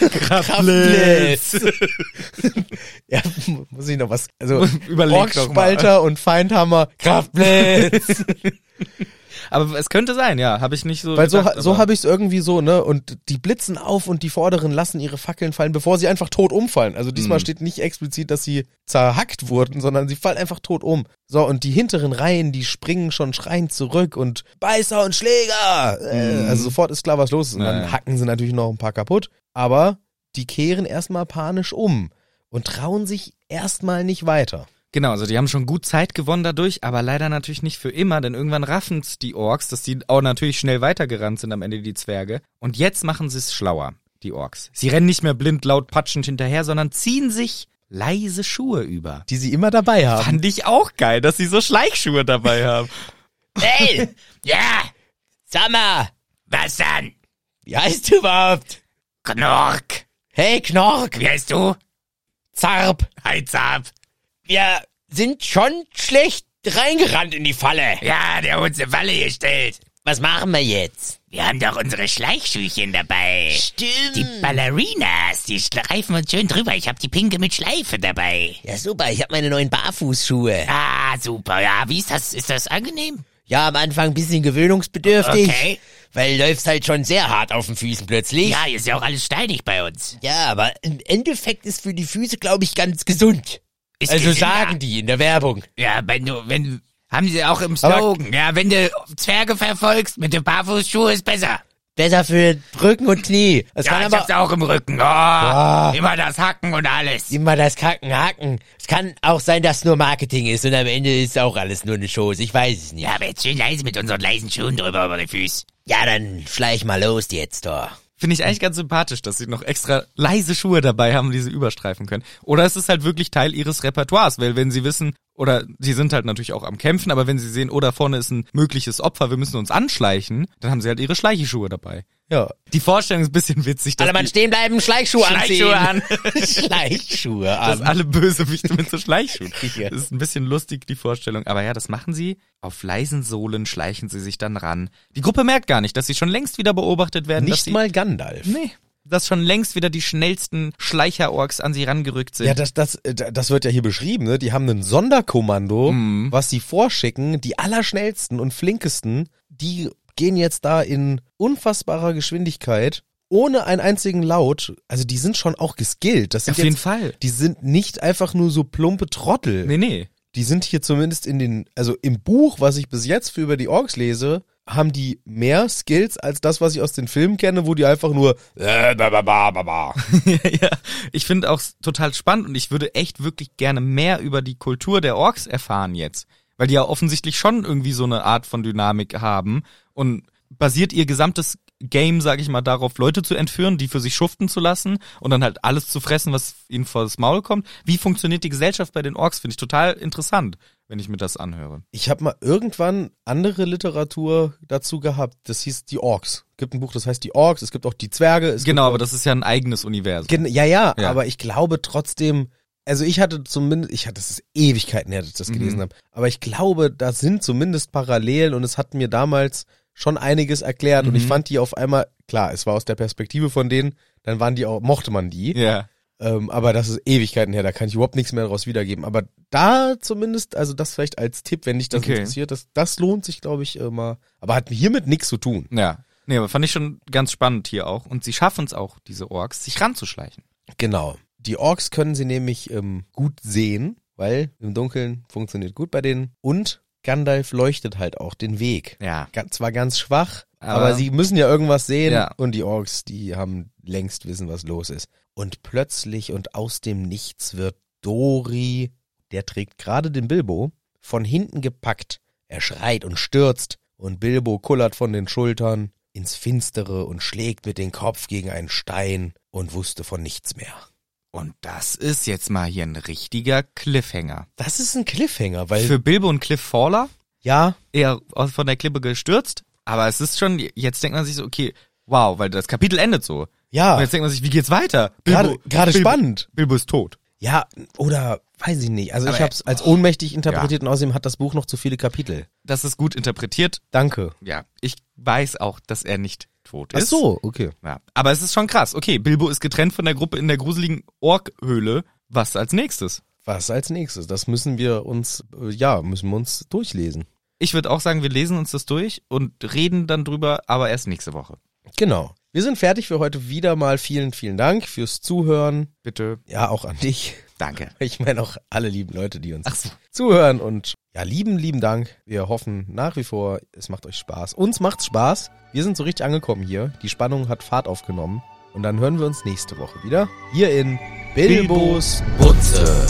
Kraftblitz. *laughs* ja, muss ich noch was, also Überleg. Orkspalter und Feindhammer, Kraftblitz. *laughs* Aber es könnte sein, ja, habe ich nicht so Weil so, gedacht, so aber- habe ich es irgendwie so, ne? Und die blitzen auf und die Vorderen lassen ihre Fackeln fallen, bevor sie einfach tot umfallen. Also diesmal Mhm. steht nicht explizit, dass sie zerhackt wurden, sondern sie fallen einfach tot um. So, und die hinteren Reihen, die springen schon schreiend zurück und Beißer und Schläger. Äh, Mhm. also sofort ist klar, was los ist. Und Ja, dann ja. hacken sie natürlich noch ein paar kaputt. Aber die kehren erstmal panisch um und trauen sich erstmal nicht weiter. Genau, also die haben schon gut Zeit gewonnen dadurch, aber leider natürlich nicht für immer, denn irgendwann raffen's die Orks, dass die auch natürlich schnell weitergerannt sind am Ende die Zwerge. Und jetzt machen sie es schlauer, die Orks. Sie rennen nicht mehr blind laut patschend hinterher, sondern ziehen sich leise Schuhe über. Die sie immer dabei haben. Fand ich auch geil, dass sie so Schleichschuhe dabei *laughs* haben. Hey, ja, mal, was dann? Wie heißt du überhaupt? Knork. Hey, Knork. Wie heißt du? Zarb. Hi, Zarb. Wir sind schon schlecht reingerannt in die Falle. Ja, der hat uns eine Falle gestellt. Was machen wir jetzt? Wir haben doch unsere Schleichschüchen dabei. Stimmt. Die Ballerinas, die streifen uns schön drüber. Ich hab die pinke mit Schleife dabei. Ja, super, ich habe meine neuen Barfußschuhe. Ah, super. Ja, wie ist das? Ist das angenehm? Ja, am Anfang ein bisschen gewöhnungsbedürftig. Okay. Weil läufst halt schon sehr hart auf den Füßen plötzlich. Ja, hier ist ja auch alles steinig bei uns. Ja, aber im Endeffekt ist für die Füße, glaube ich, ganz gesund. Ist also gesünder. sagen die in der Werbung. Ja, wenn du, wenn, haben sie auch im Slogan. Ja, wenn du Zwerge verfolgst, mit dem Barfußschuhe ist besser. Besser für Rücken und Knie. Das Ja, kann ich aber hab's auch im Rücken. Oh, immer das Hacken und alles. immer das Kacken hacken. Es kann auch sein, dass nur Marketing ist und am Ende ist auch alles nur eine Chose. Ich weiß es nicht. Ja, aber jetzt schön leise mit unseren leisen Schuhen drüber über die Füße. Ja, dann schleich mal los jetzt, doch. Finde ich eigentlich ganz sympathisch, dass sie noch extra leise Schuhe dabei haben, die sie überstreifen können. Oder es ist halt wirklich Teil ihres Repertoires, weil wenn sie wissen, oder sie sind halt natürlich auch am Kämpfen, aber wenn sie sehen, oh, da vorne ist ein mögliches Opfer, wir müssen uns anschleichen, dann haben sie halt ihre Schleicheschuhe dabei. Ja. Die Vorstellung ist ein bisschen witzig, dass, Alle Mann stehen bleiben, Schleichschuhe anziehen. Schleichschuhe an. *laughs* Schleichschuhe dass an. alle Bösewichte mit so Schleichschuhen. *laughs* Das ist ein bisschen lustig, die Vorstellung. Aber ja, das machen sie. Auf leisen Sohlen schleichen sie sich dann ran. Die Gruppe merkt gar nicht, dass sie schon längst wieder beobachtet werden. dass Nicht sie, mal Gandalf. Nee. Dass schon längst wieder die schnellsten Schleicherorks an sie rangerückt sind. Ja, das, das, äh, das wird ja hier beschrieben, ne? Die haben ein Sonderkommando, Mhm. was sie vorschicken. Die allerschnellsten und flinkesten, die gehen jetzt da in unfassbarer Geschwindigkeit, ohne einen einzigen Laut. Also die sind schon auch geskillt. Das sind Auf jeden jetzt, Fall. Die sind nicht einfach nur so plumpe Trottel. Nee, nee. Die sind hier zumindest in den, also im Buch, was ich bis jetzt für über die Orks lese, haben die mehr Skills als das, was ich aus den Filmen kenne, wo die einfach nur äh, ba, ba, ba, ba, ba. *laughs* ja, ich finde auch total spannend und ich würde echt wirklich gerne mehr über die Kultur der Orks erfahren jetzt. Weil die ja offensichtlich schon irgendwie so eine Art von Dynamik haben und basiert ihr gesamtes Game, sag ich mal, darauf, Leute zu entführen, die für sich schuften zu lassen und dann halt alles zu fressen, was ihnen vor das Maul kommt. Wie funktioniert die Gesellschaft bei den Orks? Finde ich total interessant, wenn ich mir das anhöre. Ich habe mal irgendwann andere Literatur dazu gehabt. Das hieß die Orks. Es gibt ein Buch, das heißt die Orks. Es gibt auch die Zwerge. Es Genau, aber das ist ja ein eigenes Universum. Gen ja, ja, Ja. aber ich glaube trotzdem, also ich hatte zumindest, ich hatte das ist Ewigkeiten her, dass ich das Mhm. gelesen habe, aber ich glaube, da sind zumindest Parallelen und es hat mir damals schon einiges erklärt und ich Mhm. fand die auf einmal, klar, es war aus der Perspektive von denen, dann waren die auch, mochte man die, Ja. ähm, aber das ist Ewigkeiten her, da kann ich überhaupt nichts mehr daraus wiedergeben, aber da zumindest, also das vielleicht als Tipp, wenn dich das Okay. interessiert, das, das lohnt sich, glaube ich, immer, aber hat hiermit nichts zu tun. Ja. Nee, aber fand ich schon ganz spannend hier auch. Und sie schaffen es auch, diese Orks, sich ranzuschleichen. Genau. Die Orks können sie nämlich ähm, gut sehen, weil im Dunkeln funktioniert gut bei denen. Und Gandalf leuchtet halt auch den Weg. Ja. Zwar ganz schwach, Aber- aber, sie müssen ja irgendwas sehen. Ja. Und die Orks, die haben längst wissen, was los ist. Und plötzlich und aus dem Nichts wird Dori, der trägt gerade den Bilbo, von hinten gepackt. Er schreit und stürzt und Bilbo kullert von den Schultern ins Finstere und schlägt mit dem Kopf gegen einen Stein und wusste von nichts mehr. Und das ist jetzt mal hier ein richtiger Cliffhanger. Das ist ein Cliffhanger, weil Für Bilbo und Cliff Faller ja, eher von der Klippe gestürzt, aber es ist schon, jetzt denkt man sich so, okay, wow, weil das Kapitel endet so. Und ja, jetzt denkt man sich, wie geht's weiter? gerade gerade Bilbo, spannend. Bilbo ist tot. Ja, oder weiß ich nicht. Also Aber ich habe es als ohnmächtig interpretiert Ja. und außerdem hat das Buch noch zu viele Kapitel. Das ist gut interpretiert. Danke. Ja, ich weiß auch, dass er nicht tot Ach ist. so, okay. Ja. Aber es ist schon krass. Okay, Bilbo ist getrennt von der Gruppe in der gruseligen Orkhöhle. Was als nächstes? Was als nächstes? Das müssen wir uns, äh, ja, müssen wir uns durchlesen. Ich würde auch sagen, wir lesen uns das durch und reden dann drüber, aber erst nächste Woche. Genau. Wir sind fertig für heute wieder mal. Vielen, vielen Dank fürs Zuhören. Bitte. Ja, auch an dich. Danke. Ich meine auch alle lieben Leute, die uns Ach so. zuhören und ja, lieben, lieben Dank. Wir hoffen nach wie vor, es macht euch Spaß. Uns macht's Spaß. Wir sind so richtig angekommen hier. Die Spannung hat Fahrt aufgenommen. Und dann hören wir uns nächste Woche wieder. Hier in Bilbos Butze.